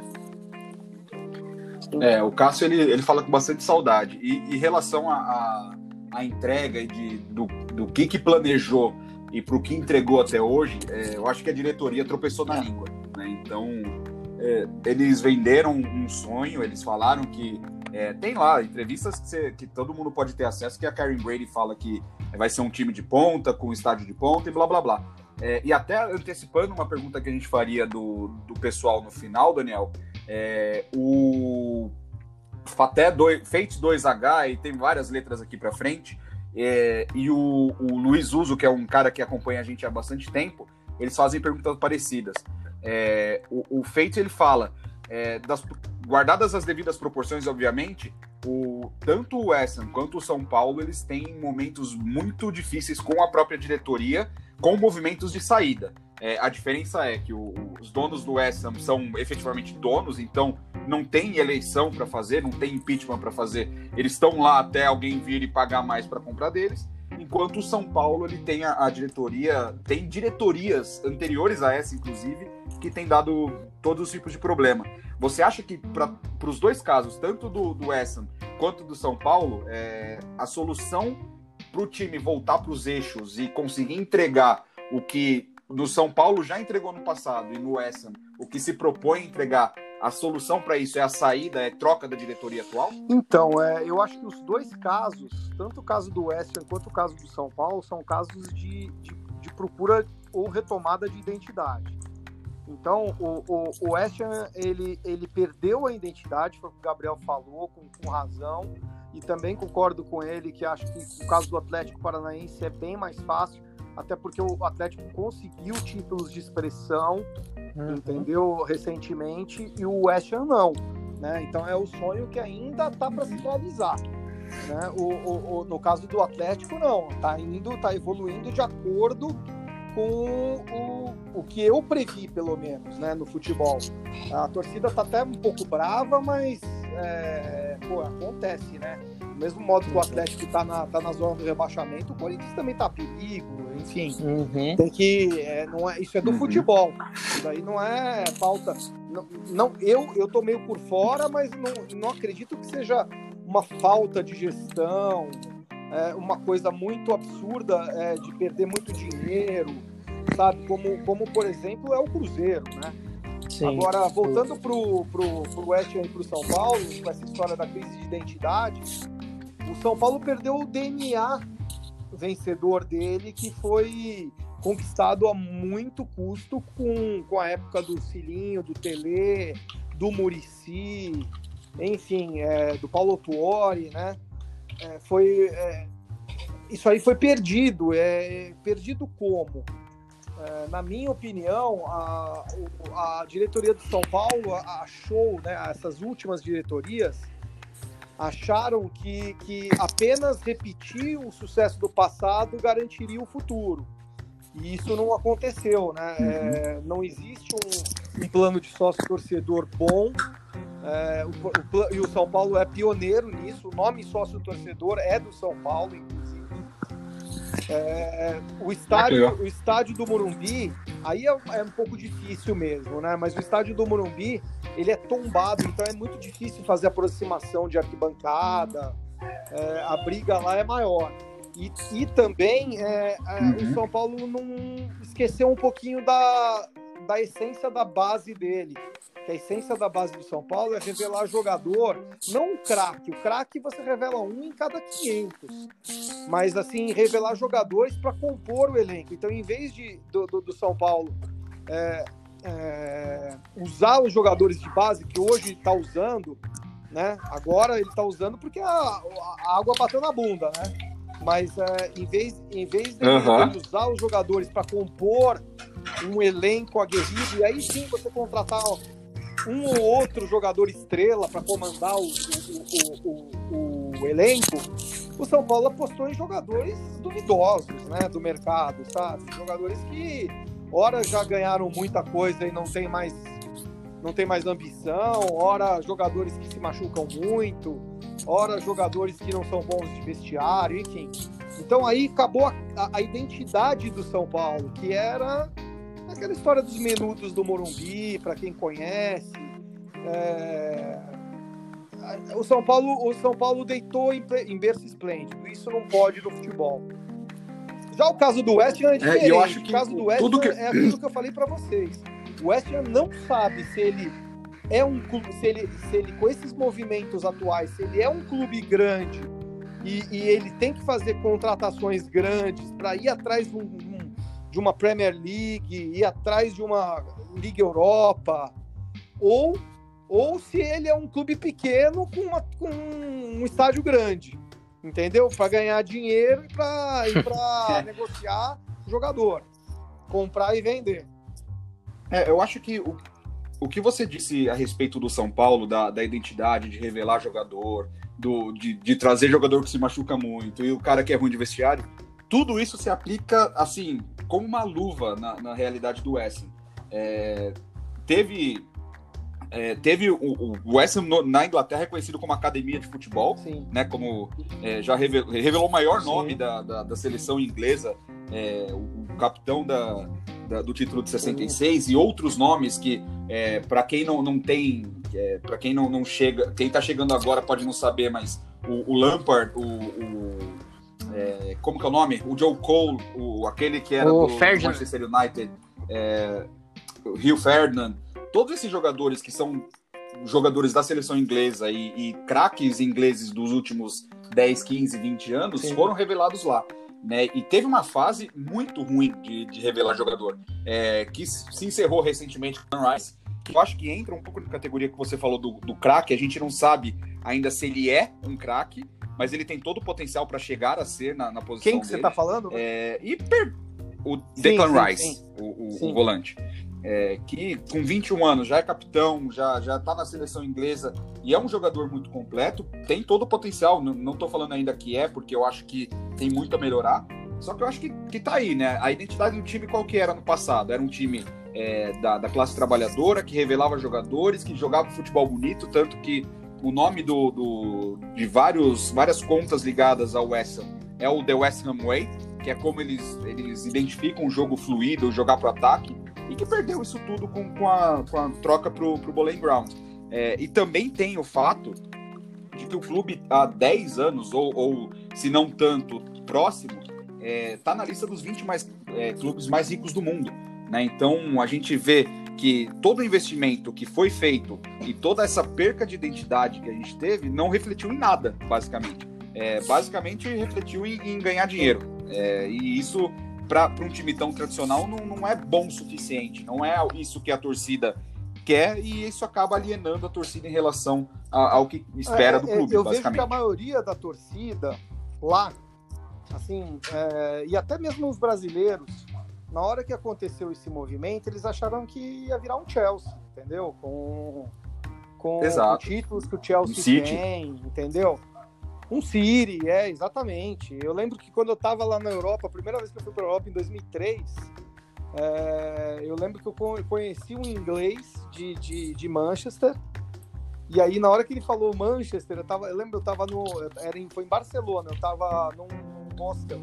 É, o Cássio ele, ele fala com bastante saudade. E em relação à entrega de, do, do que, que planejou e para o que entregou até hoje, é, eu acho que a diretoria tropeçou na língua. Né? Então, é, eles venderam um sonho, eles falaram que. é, tem lá entrevistas que, você- que todo mundo pode ter acesso, que a Karen Brady fala que vai ser um time de ponta, com estádio de ponta e blá blá blá. É, e até antecipando uma pergunta que a gente faria do, do pessoal no final, Daniel, é, o Faté 2, Fate 2H, e tem várias letras aqui para frente, é, e o, o Luiz Uso, que é um cara que acompanha a gente há bastante tempo, eles fazem perguntas parecidas. É, o, o Fate ele fala, é, das, guardadas as devidas proporções, obviamente, o, tanto o Ham quanto o São Paulo eles têm momentos muito difíceis com a própria diretoria, com movimentos de saída. É, a diferença é que o- os donos do West Ham são efetivamente donos, então não tem eleição para fazer, não tem impeachment para fazer. Eles estão lá até alguém vir e pagar mais para comprar deles. Enquanto o São Paulo ele tem a, a diretoria, tem diretorias anteriores a essa, inclusive, que tem dado todos os tipos de problema. Você acha que para os dois casos, tanto do, do West Ham quanto do São Paulo, é, a solução para o time voltar para os eixos e conseguir entregar o que do São Paulo já entregou no passado e no Ham, o que se propõe entregar, a solução para isso é a saída, é troca da diretoria atual? Então, é, eu acho que os dois casos, tanto o caso do Ham quanto o caso do São Paulo, são casos de, de, de procura ou retomada de identidade. Então, o, o, o ele, ele perdeu a identidade, foi o que o Gabriel falou, com, com razão, e também concordo com ele que acho que o caso do Atlético Paranaense é bem mais fácil, até porque o Atlético conseguiu títulos de expressão, uhum. entendeu, recentemente, e o West Ham não. Né? Então é o sonho que ainda está para se realizar. Né? O, o, o, no caso do Atlético, não. Está indo, está evoluindo de acordo com o, o que eu previ, pelo menos, né, no futebol. A torcida está até um pouco brava, mas é, pô, acontece, né? Do mesmo modo que o Atlético está na, tá na zona do rebaixamento, o Corinthians também está a perigo, enfim. Uhum. Tem que. É, não é, isso é do uhum. futebol. Isso daí não é falta. Não, não, eu, eu tô meio por fora, mas não, não acredito que seja uma falta de gestão, é, uma coisa muito absurda é, de perder muito dinheiro, sabe? Como, como, por exemplo, é o Cruzeiro, né? Sim. Agora, voltando pro, pro, pro West Ham e pro São Paulo, com essa história da crise de identidade, o São Paulo perdeu o DNA vencedor dele, que foi conquistado a muito custo com, com a época do Cilinho, do Tele, do Murici, enfim, é, do Paulo Tuori, né? É, foi é, isso aí foi perdido. É perdido como? É, na minha opinião, a, a diretoria do São Paulo achou, né, essas últimas diretorias acharam que, que apenas repetir o sucesso do passado garantiria o futuro. E isso não aconteceu, né? Uhum. É, não existe um, um, plano de sócio torcedor bom. É, o, o, e o São Paulo é pioneiro nisso. O nome sócio torcedor é do São Paulo, inclusive. É, o, estádio, o estádio do Morumbi, aí é, é, um pouco difícil mesmo, né? Mas o estádio do Morumbi, ele é tombado, então é muito difícil fazer aproximação de arquibancada, é, a briga lá é maior. E, e também é, é, uhum. o São Paulo não esqueceu um pouquinho da, da essência da base dele que a essência da base do São Paulo é revelar jogador, não um craque. O craque você revela um em cada 500. Mas, assim, revelar jogadores para compor o elenco. Então, em vez de do, do, do São Paulo é, é, usar os jogadores de base, que hoje está usando, né? Agora ele está usando porque a, a, água bateu na bunda, né? Mas é, em vez, em vez de uhum. usar os jogadores para compor um elenco aguerrido, e aí sim você contratar um ou outro jogador estrela para comandar o, o, o, o, elenco, o São Paulo apostou em jogadores duvidosos né, do mercado, sabe? Jogadores que, ora, já ganharam muita coisa e não tem mais, não tem mais ambição, ora, jogadores que se machucam muito, ora, jogadores que não são bons de vestiário, enfim. Então aí acabou a, a, a identidade do São Paulo, que era aquela história dos menudos do Morumbi, para quem conhece. É... O São Paulo, o São Paulo deitou em, em berço esplêndido. Isso não pode no futebol. Já o caso do West Ham é diferente. É, eu acho que o caso do West Ham que... é aquilo que eu falei para vocês. O West Ham não sabe se ele é um clube, se ele, se ele com esses movimentos atuais, se ele é um clube grande e, e ele tem que fazer contratações grandes para ir atrás de um, de uma Premier League, ir atrás de uma Liga Europa, ou, ou se ele é um clube pequeno com, uma, com um estádio grande, entendeu? Para ganhar dinheiro e para negociar jogador, comprar e vender. É, eu acho que o, o que você disse a respeito do São Paulo, da, da identidade, de revelar jogador, do, de, de trazer jogador que se machuca muito e o cara que é ruim de vestiário, tudo isso se aplica, assim, como uma luva na, na realidade do West é, teve é, teve o, o West na Inglaterra é conhecido como academia de futebol, Sim. né? Como é, já revelou, revelou, o maior nome da, da, da, seleção inglesa, é, o, o, capitão da, da, do título de 66 Sim. e outros nomes que é, para quem não, não tem, é, para quem não, não chega, quem está chegando agora pode não saber, mas o, o Lampard, o, é, como que é o nome? O Joe Cole, o, aquele que era O do. Manchester United, é, o Rio Ferdinand, todos esses jogadores que são jogadores da seleção inglesa e, e craques ingleses dos últimos 10, 15, 20 anos Sim. foram revelados lá. Né? E teve uma fase muito ruim de, de revelar jogador, é, que se encerrou recentemente com o Rice, que eu acho que entra um pouco na categoria que você falou do, do craque. A gente não sabe ainda se ele é um craque, mas ele tem todo o potencial para chegar a ser na, na posição Quem que você dele. tá falando? É, e per- o Declan sim, Rice, sim. O, o- Sim. o volante, é, que com 21 anos já é capitão, já, já tá na seleção inglesa e é um jogador muito completo, tem todo o potencial. Não, não tô falando ainda que é, porque eu acho que tem muito a melhorar. Só que eu acho que, que tá aí, né? A identidade do time qual que era no passado? Era um time é, da, da classe trabalhadora, que revelava jogadores, que jogava futebol bonito, tanto que o nome do, do- de vários, várias contas ligadas ao West Ham é o The West Ham Way, que é como eles, eles identificam o jogo fluido, jogar pro ataque, e que perdeu isso tudo com, com, a, com a troca pro, pro Bowling Ground. É, e também tem o fato de que o clube há 10 anos, ou, ou se não tanto, próximo, está na lista dos 20 mais, é, clubes mais ricos do mundo. Né? Então a gente vê que todo investimento que foi feito e toda essa perca de identidade que a gente teve não refletiu em nada, basicamente. É, basicamente refletiu em, em ganhar dinheiro. É, e isso, para um time tão tradicional, não, não é bom o suficiente. Não é isso que a torcida quer e isso acaba alienando a torcida em relação a- ao que espera do É, é, clube, Eu vejo que basicamente. a maioria da torcida lá, assim, é, e até mesmo os brasileiros, na hora que aconteceu esse movimento, eles acharam que ia virar um Chelsea, entendeu? Com, com Exato. títulos que o Chelsea Um City. tem, entendeu? Um City, é, exatamente. Eu lembro que quando eu tava lá na Europa, a primeira vez que eu fui pra Europa em 2003, é, eu lembro que eu con- conheci um inglês de, de, de Manchester. E aí, na hora que ele falou Manchester, eu, tava, eu lembro, eu tava no. Era em, foi em Barcelona, eu tava num, num hostel.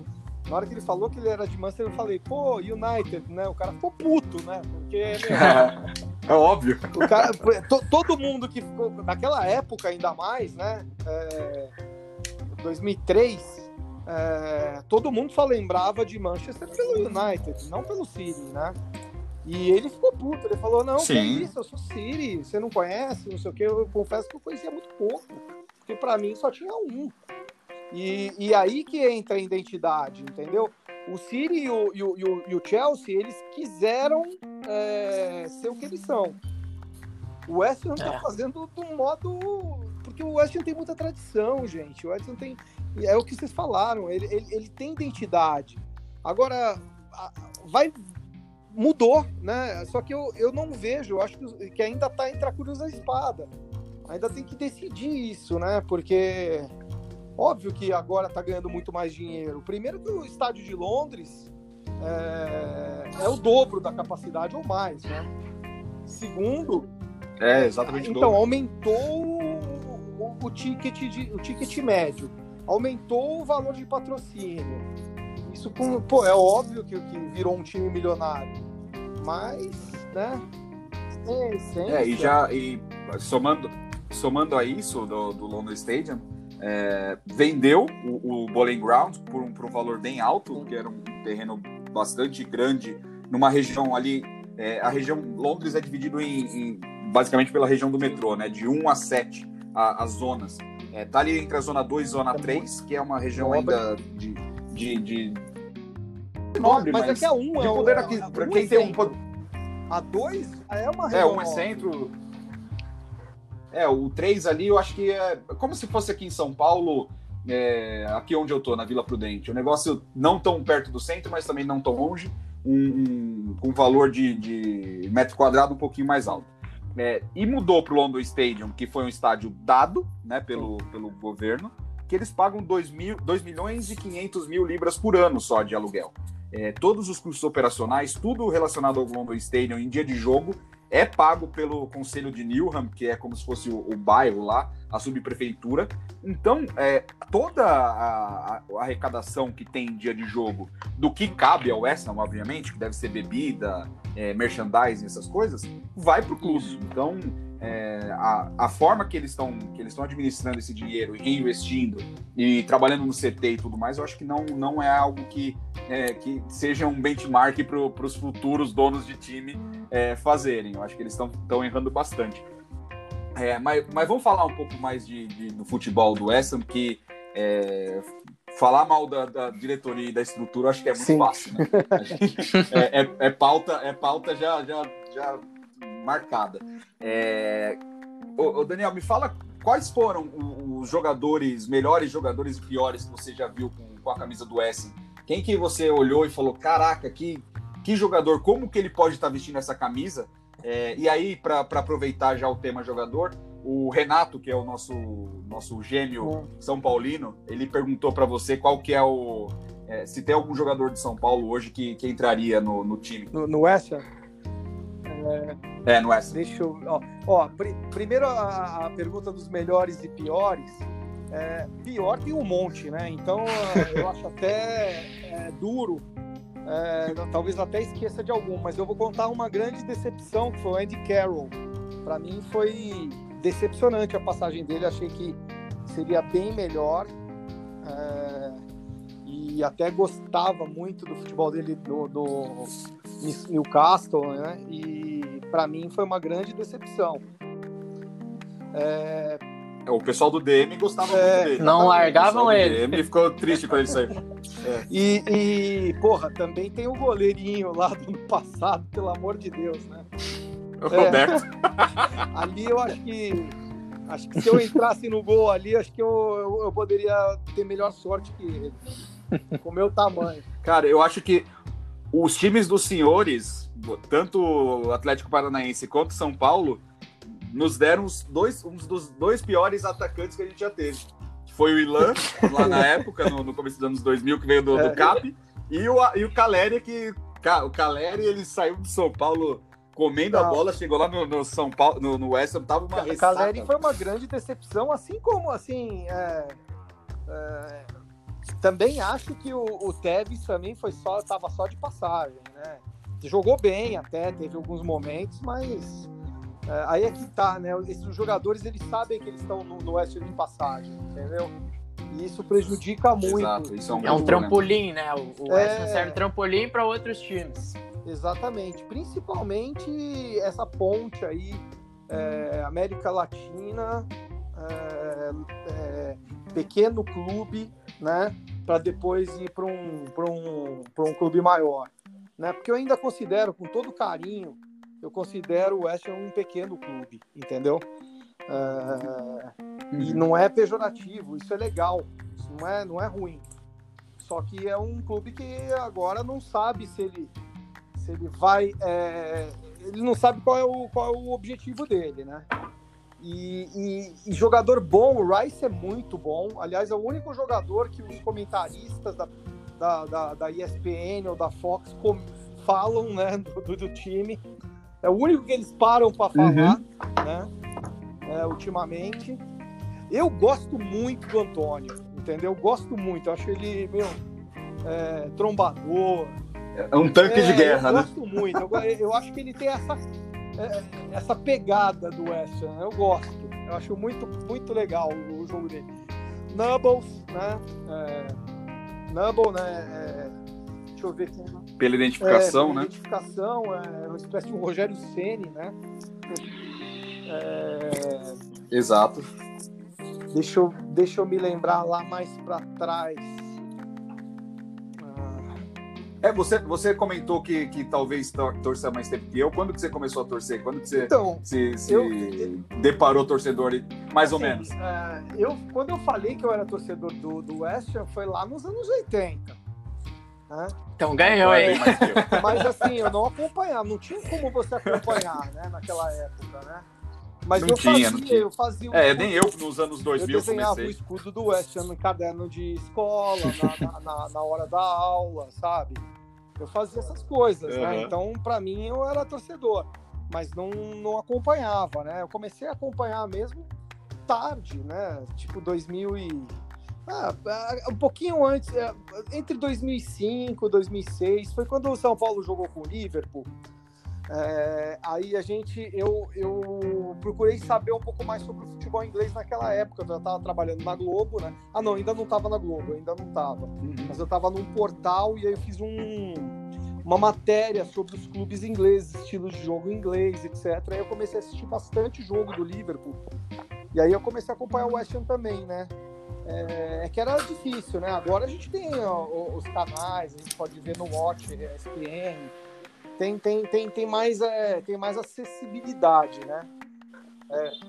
Na hora que ele falou que ele era de Manchester, eu falei, pô, United, né? O cara ficou puto, né? Porque, meu, é óbvio. o cara, to- todo mundo que ficou, naquela época ainda mais, né? É, 2003, é, todo mundo só lembrava de Manchester pelo United, não pelo City, né? E ele ficou puto, ele falou, não, que Sim. isso, eu sou City, você não conhece, não sei o que, eu confesso que eu conhecia muito pouco, porque pra mim só tinha um. E, e aí que entra a identidade, entendeu? O City e o, e o, e o- Chelsea, eles quiseram é, ser o que eles são. O West Ham tá É. fazendo de um modo. Porque o West Ham tem muita tradição, gente. O West Ham tem. É o que vocês falaram, ele, ele, ele tem identidade. Agora, vai. Mudou, né? Só que eu, eu não vejo, eu acho que, que ainda tá entre a cruz e a espada. Ainda tem que decidir isso, né? Porque. Óbvio que agora tá ganhando muito mais dinheiro. Primeiro que o estádio de Londres é, é o dobro da capacidade ou mais, né? Segundo, É, exatamente. então, aumentou o, o- ticket de- o ticket médio, aumentou o valor de patrocínio. Isso, com, pô, é óbvio que, que virou um time milionário, mas, né? A essência, É, e já e somando, somando a isso do, do London Stadium, é, vendeu o, o Bowling Ground por um, por um valor bem alto, que era um terreno bastante grande, numa região ali. é, a região Londres é dividido em, em- basicamente pela região do metrô, né? De 1 a 7 a- as zonas. É, tá ali entre a zona 2 e zona 3, que é uma região ainda de. de, de... mas, nobre, mas é que a um de é o- poder é- aqui, é para um quem tem um poder. A dois é uma É, região um é centro. É, o 3 ali eu acho que é como se fosse aqui em São Paulo, é, aqui onde eu tô, na Vila Prudente. Um negócio não tão perto do centro, mas também não tão longe. Um, um, com valor de, de metro quadrado um pouquinho mais alto. É, e mudou para o London Stadium, que foi um estádio dado né, pelo, pelo governo, que eles pagam 2, mil, 2 milhões e 500 mil libras por ano só de aluguel. É, todos os custos operacionais, tudo relacionado ao London Stadium em dia de jogo, é pago pelo Conselho de Newham, que é como se fosse o, o bairro lá, a subprefeitura. Então, é, toda a, a- arrecadação que tem em dia de jogo, do que cabe ao West Ham, obviamente, que deve ser bebida, é, merchandising, essas coisas, vai para o clube. Então, é, a, a forma que eles estão que eles estão administrando esse dinheiro e reinvestindo e trabalhando no CT e tudo mais, eu acho que não, não é algo que, é, que seja um benchmark para os futuros donos de time é, fazerem. Eu acho que eles estão errando bastante. É, mas, mas vamos falar um pouco mais de, de do futebol do West que é, falar mal da, da, diretoria e da estrutura acho que é muito Sim. fácil. Né? é, é, é, pauta, é pauta já, já, já marcada. É... Ô, ô, Daniel, me fala quais foram os jogadores, melhores jogadores e piores que você já viu com, com a camisa do S? Quem que você olhou e falou, caraca, que, que jogador, como que ele pode estar vestindo essa camisa? É, e aí, para aproveitar já o tema jogador, o Renato, que é o nosso, nosso gêmeo São Paulino, ele perguntou para você qual que é o. É, se tem algum jogador de São Paulo hoje que, que entraria no, no time. No, no West é, é no West. Deixa eu. Ó, ó pr primeiro a, a, pergunta dos melhores e piores. É, pior tem um monte, né? Então eu acho até é, duro. É, talvez até esqueça de algum, mas eu vou contar uma grande decepção que foi o Andy Carroll. Para mim foi decepcionante a passagem dele. Achei que seria bem melhor. É, e até gostava muito do futebol dele do, do Newcastle, né? E para mim foi uma grande decepção. É... O pessoal do DM gostava é... muito dele. Não largavam ele. O DM ficou triste quando ele saiu. É. E, e, porra, também tem o goleirinho lá do ano passado, pelo amor de Deus, né? O Roberto. É. ali eu acho que. Acho que se eu entrasse no gol ali, acho que eu, eu, eu poderia ter melhor sorte que ele. Com o meu tamanho. Cara, eu acho que os times dos senhores, tanto o Atlético Paranaense quanto São Paulo, nos deram os dois, um dos dois piores atacantes que a gente já teve. Foi o Ilan, lá na época, no, no, começo dos anos 2000, que veio do, do é. CAP, e o, e o Caleri, que. O Caleri, ele saiu do São Paulo comendo Não. a bola, chegou lá no, no São Paulo, no, no West Ham, tava uma O Caleri foi uma grande decepção, assim como, assim, é, é, também acho que o, o Tevez também foi só, tava só de passagem, né? Jogou bem até, teve alguns momentos, mas é, aí é que tá, né? Esses jogadores eles sabem que eles estão no, no West de passagem, entendeu? E isso prejudica muito. Exato, isso é um, é um trampolim, né? O, o West é... serve trampolim para outros times. Exatamente. Principalmente essa ponte aí, é, América Latina, é, é, pequeno clube, né? Para depois ir para um, um, um clube maior. Né? Porque eu ainda considero, com todo carinho, eu considero o West um pequeno clube, entendeu? É, e uhum. não é pejorativo, isso é legal, isso não é, não é ruim. Só que é um clube que agora não sabe se ele, se ele vai. É, ele não sabe qual é, o, qual é o objetivo dele, né? E, e, e, jogador bom, o Rice é muito bom. Aliás, é o único jogador que os comentaristas da, da, da, da ESPN ou da Fox com, falam né, do, do, time. É o único que eles param para falar, uhum. né? É, ultimamente. Eu gosto muito do Antônio, entendeu? Eu gosto muito. Eu acho ele, meu, é, trombador. É um tanque é, de guerra, eu né? Eu gosto muito. Eu, eu acho que ele tem essa essa pegada do West Ham. Eu gosto. Eu acho muito, muito legal o, jogo dele. Nubbles, né? É, Nubble, né? É, deixa eu ver aqui. Pela identificação, é, né? identificação, é uma espécie de um Rogério Ceni, né? É... Exato. Deixa eu, deixa eu me lembrar lá mais para trás. É, você, você comentou que, que talvez torça mais tempo que eu. Quando que você começou a torcer? Quando que você então, se, se eu, deparou torcedor, mais ou menos? É, eu, quando eu falei que eu era torcedor do, do West Ham, foi lá nos anos 80. Né? Então ganhou aí. Mas assim, eu não acompanhava, não tinha como você acompanhar né, naquela época, né? Mas não eu, tinha, fazia, eu fazia. É, nem eu nos anos 2000 eu desenhava comecei. o escudo do West Ham no caderno de escola, na, na, na, hora da aula, sabe? Eu fazia essas coisas, uhum. né? Então, para mim, eu era torcedor, mas não, não acompanhava, né? Eu comecei a acompanhar mesmo tarde, né? Tipo 2000 e... Ah, um pouquinho antes, é, entre 2005 e 2006, foi quando o São Paulo jogou com o Liverpool. É, aí a gente, eu, eu procurei saber um pouco mais sobre o futebol inglês naquela época. Eu já estava trabalhando na Globo, né? Ah, não, ainda não estava na Globo, ainda não estava. Mas eu estava num portal e aí eu fiz um, uma matéria sobre os clubes ingleses, estilos de jogo inglês, etc. Aí eu comecei a assistir bastante jogo do Liverpool. E aí eu comecei a acompanhar o West Ham também, né? É, é que era difícil, né? Agora a gente tem ó, os canais, a gente pode ver no Watch, ESPN, tem, tem, tem, tem, mais, é, tem mais acessibilidade, né?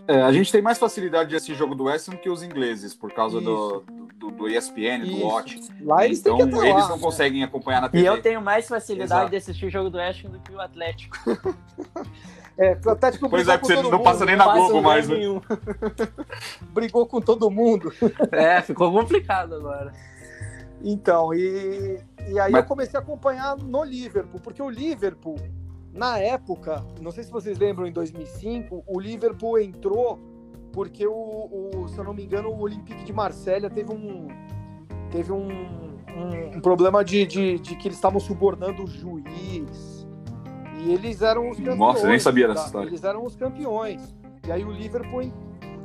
É, a gente tem mais facilidade de assistir jogo do West Ham que os ingleses, por causa do, do, do, ESPN, Isso. do Watch. Lá eles então, têm que eles lá, não né? conseguem acompanhar na TV. E eu tenho mais facilidade Exato. de assistir jogo do West do que o Atlético. É, o Atlético Pois é, porque você não mundo, passa nem na Globo mais, né? brigou com todo mundo. É, ficou complicado agora. Então, e, e aí Mas- eu comecei a acompanhar no Liverpool, porque o Liverpool, na época, não sei se vocês lembram, em 2005, o Liverpool entrou porque o, o- se eu não me engano, o Olympique de Marselha teve um teve um, um- um problema de, de, de que eles estavam subornando o juiz. E eles eram os campeões. Nossa, eu nem sabia dessa tá? história. Eles eram os campeões. E aí o Liverpool.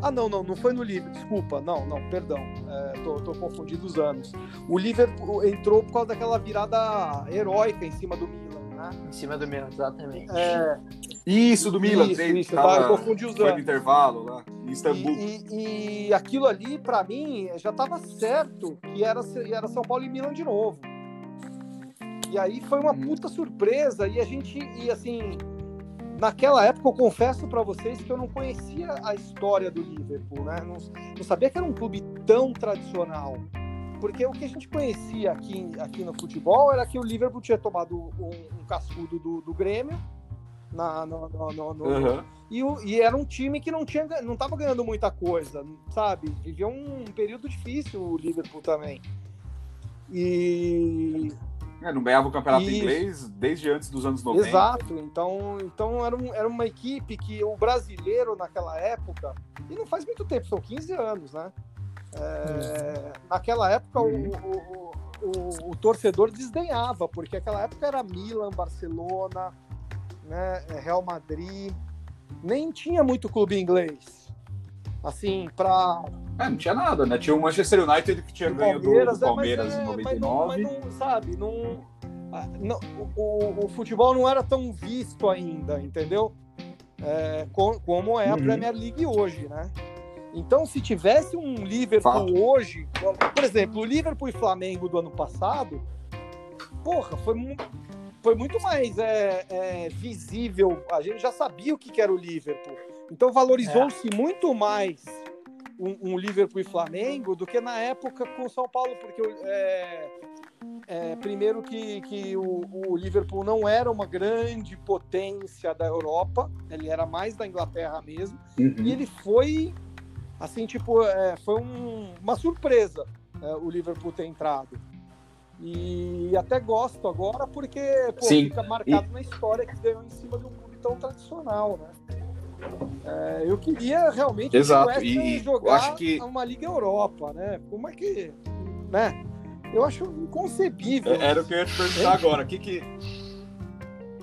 Ah, não, não, não foi no Liverpool. Desculpa, não, não, perdão. É, tô, tô confundindo os anos. O Liverpool entrou por causa daquela virada heróica em cima do Milan, né? Em cima do meu, exatamente. É, Isso, do Milan. Isso, isso, tava- tá, confundi os Foi no anos. intervalo lá, em Istambul. E, e- e aquilo ali, pra mim, já tava certo que era, era São Paulo e Milan de novo. E aí foi uma Uhum. puta surpresa. E a gente, e assim, naquela época eu confesso pra vocês que eu não conhecia a história do Liverpool, né? Não, não sabia que era um clube tão tradicional. Porque o que a gente conhecia aqui, aqui no futebol era que o Liverpool tinha tomado um, um cascudo do, do Grêmio. Na, no, no- no- no- Aham. e, e era um time que não tinha não estava ganhando muita coisa, sabe? Viveu um período difícil o Liverpool também. E É, não ganhava o campeonato inglês desde antes dos anos 90. exato, então então era, um- era uma equipe que o brasileiro naquela época e não faz muito tempo, são 15 anos, né? É, naquela época o, o, o- o torcedor desdenhava, porque aquela época era Milan, Barcelona, né, Real Madrid, nem tinha muito clube inglês. Assim, para É, não tinha nada, né? Tinha o Manchester United que tinha ganho do, Palmeiras, do é, Palmeiras mas, é, em mas não, 99. mas não, sabe, não, ah, não- o, o futebol não era tão visto ainda, entendeu? É, co- como é a Uhum. Premier League hoje, né? Então, se tivesse um Liverpool Fato. hoje, por exemplo, o Liverpool e Flamengo do ano passado, porra, foi, mu- foi muito mais é, é, visível. A gente já sabia o que que era o Liverpool. Então, valorizou-se muito mais um, um Liverpool e Flamengo do que na época com o São Paulo, porque é, é, primeiro que, que o, o Liverpool não era uma grande potência da Europa, ele era mais da Inglaterra mesmo, Uhum. e ele foi assim, tipo, é, foi um- uma surpresa é, o Liverpool ter entrado. E até gosto agora porque pô, fica marcado na história que ganhou em cima de um clube tão tradicional, né? É, eu queria realmente Exato, que e- jogar eu acho que- uma Liga Europa, né? Como é que. Né? Eu acho inconcebível. É, Era o que eu ia te perguntar agora. Que que...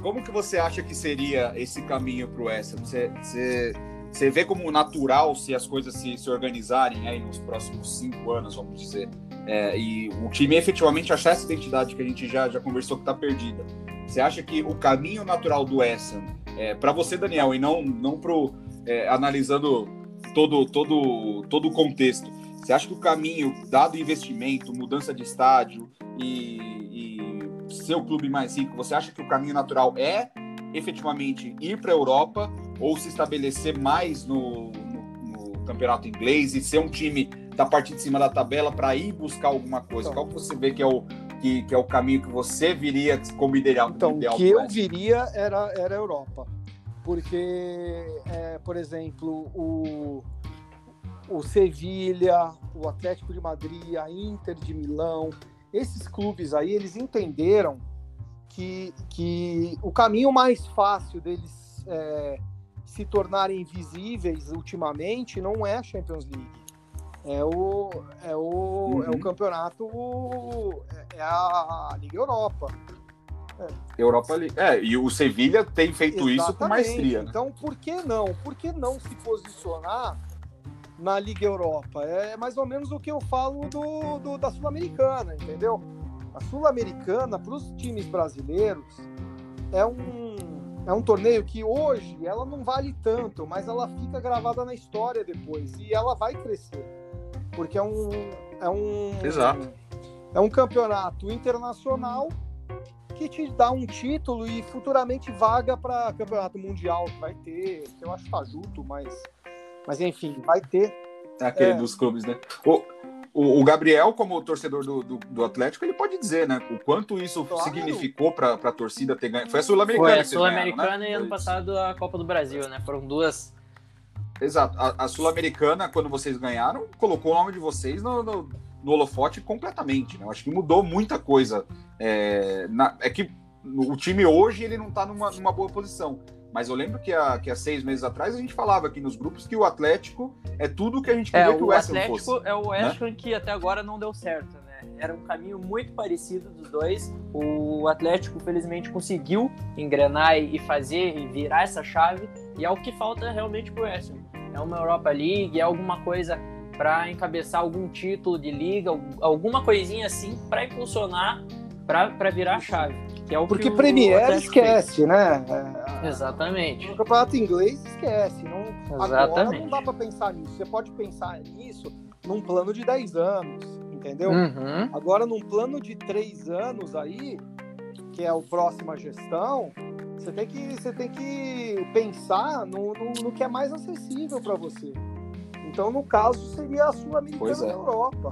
Como que você acha que seria esse caminho para o West Ham? Você, você, você vê como natural se as coisas se, se organizarem aí nos próximos cinco anos, vamos dizer, é, e o time efetivamente achar essa identidade que a gente já, já conversou que está perdida. Você acha que o caminho natural do West Ham, é, para você, Daniel, e não, não pro, é, analisando todo, todo, todo o contexto, você acha que o caminho, dado investimento, mudança de estádio e, e ser o clube mais rico, você acha que o caminho natural é efetivamente ir para a Europa ou se estabelecer mais no, no- no campeonato inglês e ser um time da parte de cima da tabela para ir buscar alguma coisa? Então. Qual que você vê que é o, que, que é o caminho que você viria como ideal? Então, o que eu viria era, era a Europa. Porque, é, por exemplo, o, o Sevilha, o Atlético de Madrid, a Inter de Milão, esses clubes aí, eles entenderam que, que o caminho mais fácil deles é, se tornarem visíveis ultimamente não é a Champions League. É o, é o, é o Uhum. campeonato, é a Liga Europa. Europa League. É, e o Sevilha tem feito isso com Exatamente. maestria. né? Então, por que não? Por que não se posicionar na Liga Europa? É mais ou menos o que eu falo do, do- da Sul-Americana, entendeu? A Sul-Americana, para os times brasileiros, é um, é um torneio que hoje ela não vale tanto, mas ela fica gravada na história depois e ela vai crescer. Porque é um. É um Exato. É um campeonato internacional que te dá um título e futuramente vaga para campeonato mundial que vai ter, que eu acho fajuto, mas mas enfim, vai ter. Aquele É. dos clubes, né? O, o, o Gabriel, como torcedor do, do, do Atlético, ele pode dizer, né? O quanto isso Claro. significou para a torcida ter ganho. Foi a Sul-Americana. Foi a que ganharam, Sul-Americana né? e ano passado a Copa do Brasil, né? Foram duas. Exato. A, a Sul-Americana, quando vocês ganharam, colocou o nome de vocês no, no, no holofote completamente. Né? Eu acho que mudou muita coisa. É, na- é que o time hoje ele não está numa, numa boa posição. Mas eu lembro que há, que há seis meses atrás a gente falava aqui nos grupos que o Atlético é tudo que a gente É, queria que o o West Atlético fosse. é o West Ham que até agora não deu certo, né? Era um caminho muito parecido dos dois. O Atlético, felizmente, conseguiu engrenar e fazer e virar essa chave. E é o que falta realmente pro West Ham. É uma Europa League, é alguma coisa para encabeçar algum título de liga, alguma coisinha assim para impulsionar, para virar a chave. Que é o Porque que o Premier esquece, né? fez. Exatamente. No campeonato inglês esquece. Não, agora Exatamente. não dá para pensar nisso. Você pode pensar nisso num plano de 10 anos, entendeu? Uhum. Agora, num plano de três anos aí, que é o próxima gestão, você tem que, você tem que pensar no, no, no que é mais acessível para você. Então, no caso, seria a Sul-Americana é. da Europa.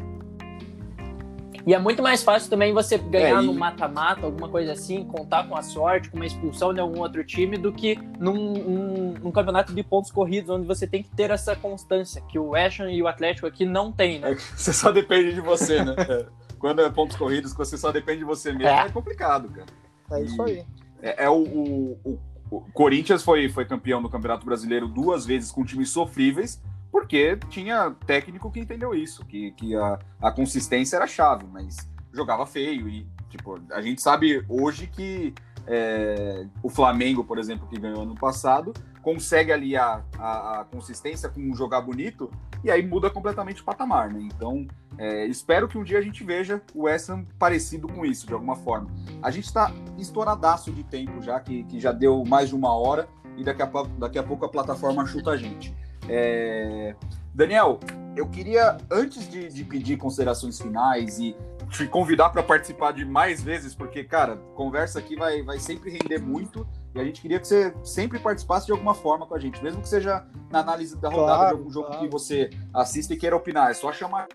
E é muito mais fácil também você ganhar É, e- no mata-mata, alguma coisa assim, contar com a sorte, com uma expulsão de algum outro time, do que num, num- num campeonato de pontos corridos, onde você tem que ter essa constância, que o Ham e o Atlético aqui não tem, né? É você só depende de você, né? É. Quando é pontos corridos, que você só depende de você mesmo, É. é, complicado, cara. É isso aí. É, é o, o- o- Corinthians foi, foi campeão do Campeonato Brasileiro duas vezes com times sofríveis, porque tinha técnico que entendeu isso, que, que a, a consistência era chave, mas jogava feio. E, tipo, a gente sabe hoje que é, o Flamengo, por exemplo, que ganhou ano passado, consegue aliar a, a consistência com um jogar bonito e aí muda completamente o patamar, né? Então, é, espero que um dia a gente veja o West Ham parecido com isso, de alguma forma. A gente está estouradaço de tempo já, que, que já deu mais de uma hora e daqui a, pouco- daqui a pouco a plataforma chuta a gente. É, Daniel, eu queria, antes de, de pedir considerações finais e te convidar para participar de mais vezes, porque, cara, conversa aqui vai, vai sempre render muito e a gente queria que você sempre participasse de alguma forma com a gente, mesmo que seja na análise da rodada Claro, de algum jogo claro. que você assista e queira opinar. É só chamar.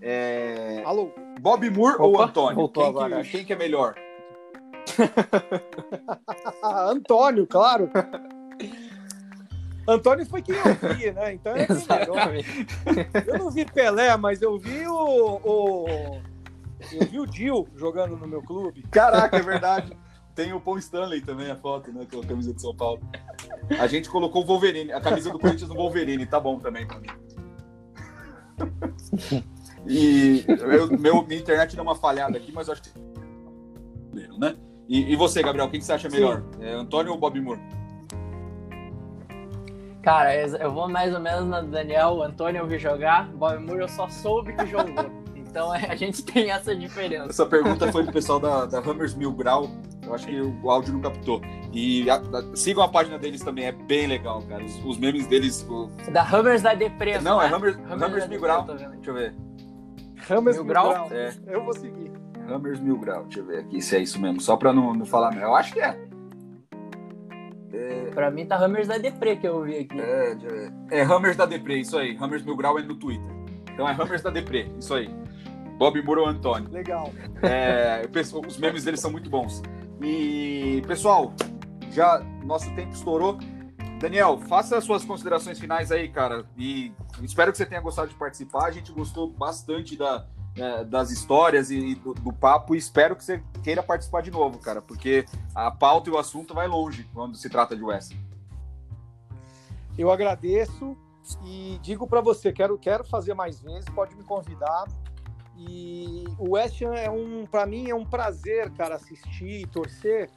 É, Alô? Bob Moore ou Opa, Antônio? voltou Quem que, quem que é melhor? Antônio, claro. Antônio foi quem eu vi, né? Então é melhor. Exatamente. Eu não vi Pelé, mas eu vi o, o- eu vi o Dil jogando no meu clube. Caraca, é verdade. Tem o Paul Stanley também, a foto, né? Com a camisa de São Paulo. A gente colocou o Wolverine, a camisa do Corinthians no Wolverine, tá bom também pra mim. E eu- meu, minha internet deu uma falhada aqui, mas eu acho que. Né? E, e você, Gabriel, quem que você acha melhor? É Antônio ou Bob Moore? Cara, eu vou mais ou menos na do Daniel, o Antônio eu vi jogar, Bob Moore eu só soube que jogou. Então é, a gente tem essa diferença. Essa pergunta foi do pessoal da, da Hammers Mil Grau. Eu acho que o áudio não captou. E a- a- sigam a página deles também, é bem legal, cara. Os, os memes deles. o- Da Hammers da Depresa. Não, é né? Hammers, Hammers Hammers da Mil Grau. Deixa eu ver. Rames Mil Mil grau? Grau. É. Eu vou seguir. Hammers Mil Grau. Deixa eu ver aqui se é isso mesmo. Só pra não, não falar. Eu acho que é. Pra mim tá Hammers da Depre que eu vi aqui. É, deixa eu ver. é Hammers da Depre, isso aí. Hammers Mil Grau é no Twitter. Então é Hammers da Depre, isso aí. Bob Moore ou Antônio. Legal. É, pessoal, os memes deles são muito bons. E, pessoal, já nosso tempo estourou. Daniel, faça as suas considerações finais aí, cara. E espero que você tenha gostado de participar. A gente gostou bastante da, é, das histórias e do, do papo. E espero que você queira participar de novo, cara, porque a pauta e o assunto vai longe quando se trata de West. Eu agradeço e digo para você, quero, quero fazer mais vezes, pode me convidar. E o West Ham é um, para mim, é um prazer, cara, assistir e torcer,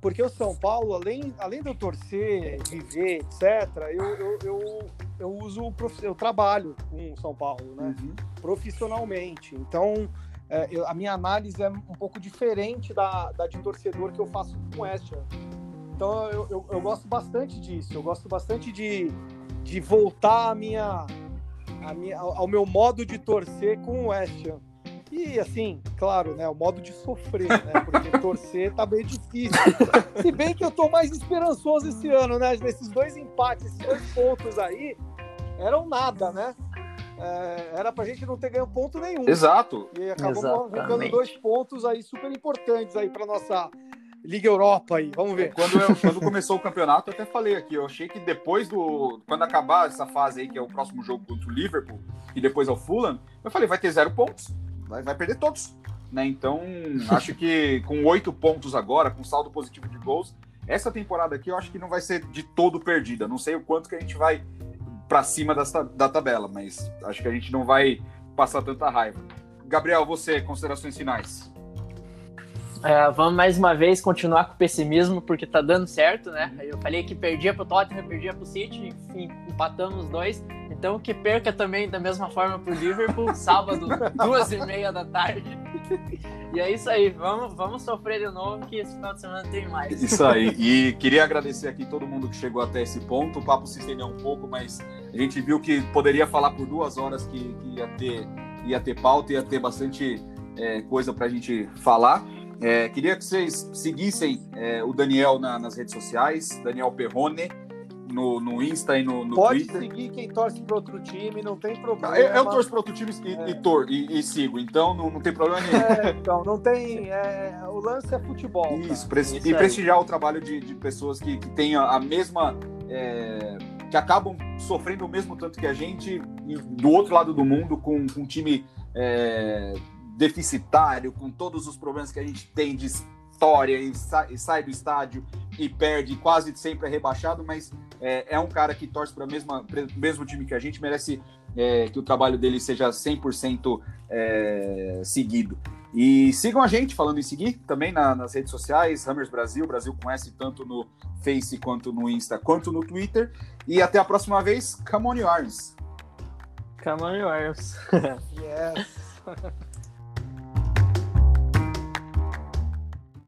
porque o São Paulo, além, além de eu torcer, viver, etc., eu, eu, eu, eu uso, eu trabalho com o São Paulo, né? Uhum. Profissionalmente. Então, é, eu- a minha análise é um pouco diferente da, da de torcedor que eu faço com o West Ham. Então, eu, eu, eu gosto bastante disso. Eu gosto bastante de, de voltar a minha, a minha, ao ao meu modo de torcer com o West Ham. E assim, claro, né, o modo de sofrer, né? Porque torcer tá bem difícil. Se bem que eu tô mais esperançoso esse ano, né? Nesses dois empates, esses dois pontos aí, eram nada, né? É, era pra gente não ter ganho ponto nenhum. Exato. E acabamos arrancando dois pontos aí super importantes aí pra nossa Liga Europa aí. Vamos ver. Quando, eu- quando começou o campeonato, eu até falei aqui, eu achei que depois do. Quando acabar essa fase aí, que é o próximo jogo contra o Liverpool, e depois ao Fulham, eu falei, vai ter zero pontos. Vai, vai perder todos. Né? Então, acho que com oito pontos agora, com saldo positivo de gols, essa temporada aqui eu acho que não vai ser de todo perdida. Não sei o quanto que a gente vai pra cima da tabela, mas acho que a gente não vai passar tanta raiva. Gabriel, você, considerações finais. É, vamos mais uma vez continuar com o pessimismo, porque tá dando certo, né? Eu falei que perdia pro Tottenham, perdia pro City, enfim, empatamos os dois. Então que perca também da mesma forma pro Liverpool, sábado, duas e meia da tarde. E é isso aí, vamos, vamos sofrer de novo, que esse final de semana tem mais. Isso aí. E queria agradecer aqui todo mundo que chegou até esse ponto. O papo se estendeu um pouco, mas a gente viu que poderia falar por duas horas que, que ia, ter, ia ter pauta, ia ter bastante é, coisa para a gente falar. É, queria que vocês seguissem é, o Daniel na- nas redes sociais, Daniel Perrone, no, no Insta e no, no Pode Twitter. seguir quem torce para outro time, não tem problema. Eu, eu torço para outro time e, e, tor- e- e sigo, então não, não tem problema nenhum. É, então, não tem. é, o lance é futebol. Isso, Isso e aí. prestigiar o trabalho de, de pessoas que, que têm a, a mesma. é, que acabam sofrendo o mesmo tanto que a gente, do outro lado do mundo, com, com um time é, deficitário, com todos os problemas que a gente tem de história e, sa- e sai do estádio e perde, quase sempre é rebaixado, mas é, é um cara que torce para o mesmo time que a gente, merece é, que o trabalho dele seja 100% é, seguido. E sigam a gente, falando em seguir, também na- nas redes sociais, Hammers Brasil, Brasil com S, tanto no Face, quanto no Insta, quanto no Twitter. E até a próxima vez, come on, your arms! Come on, yours. Yes.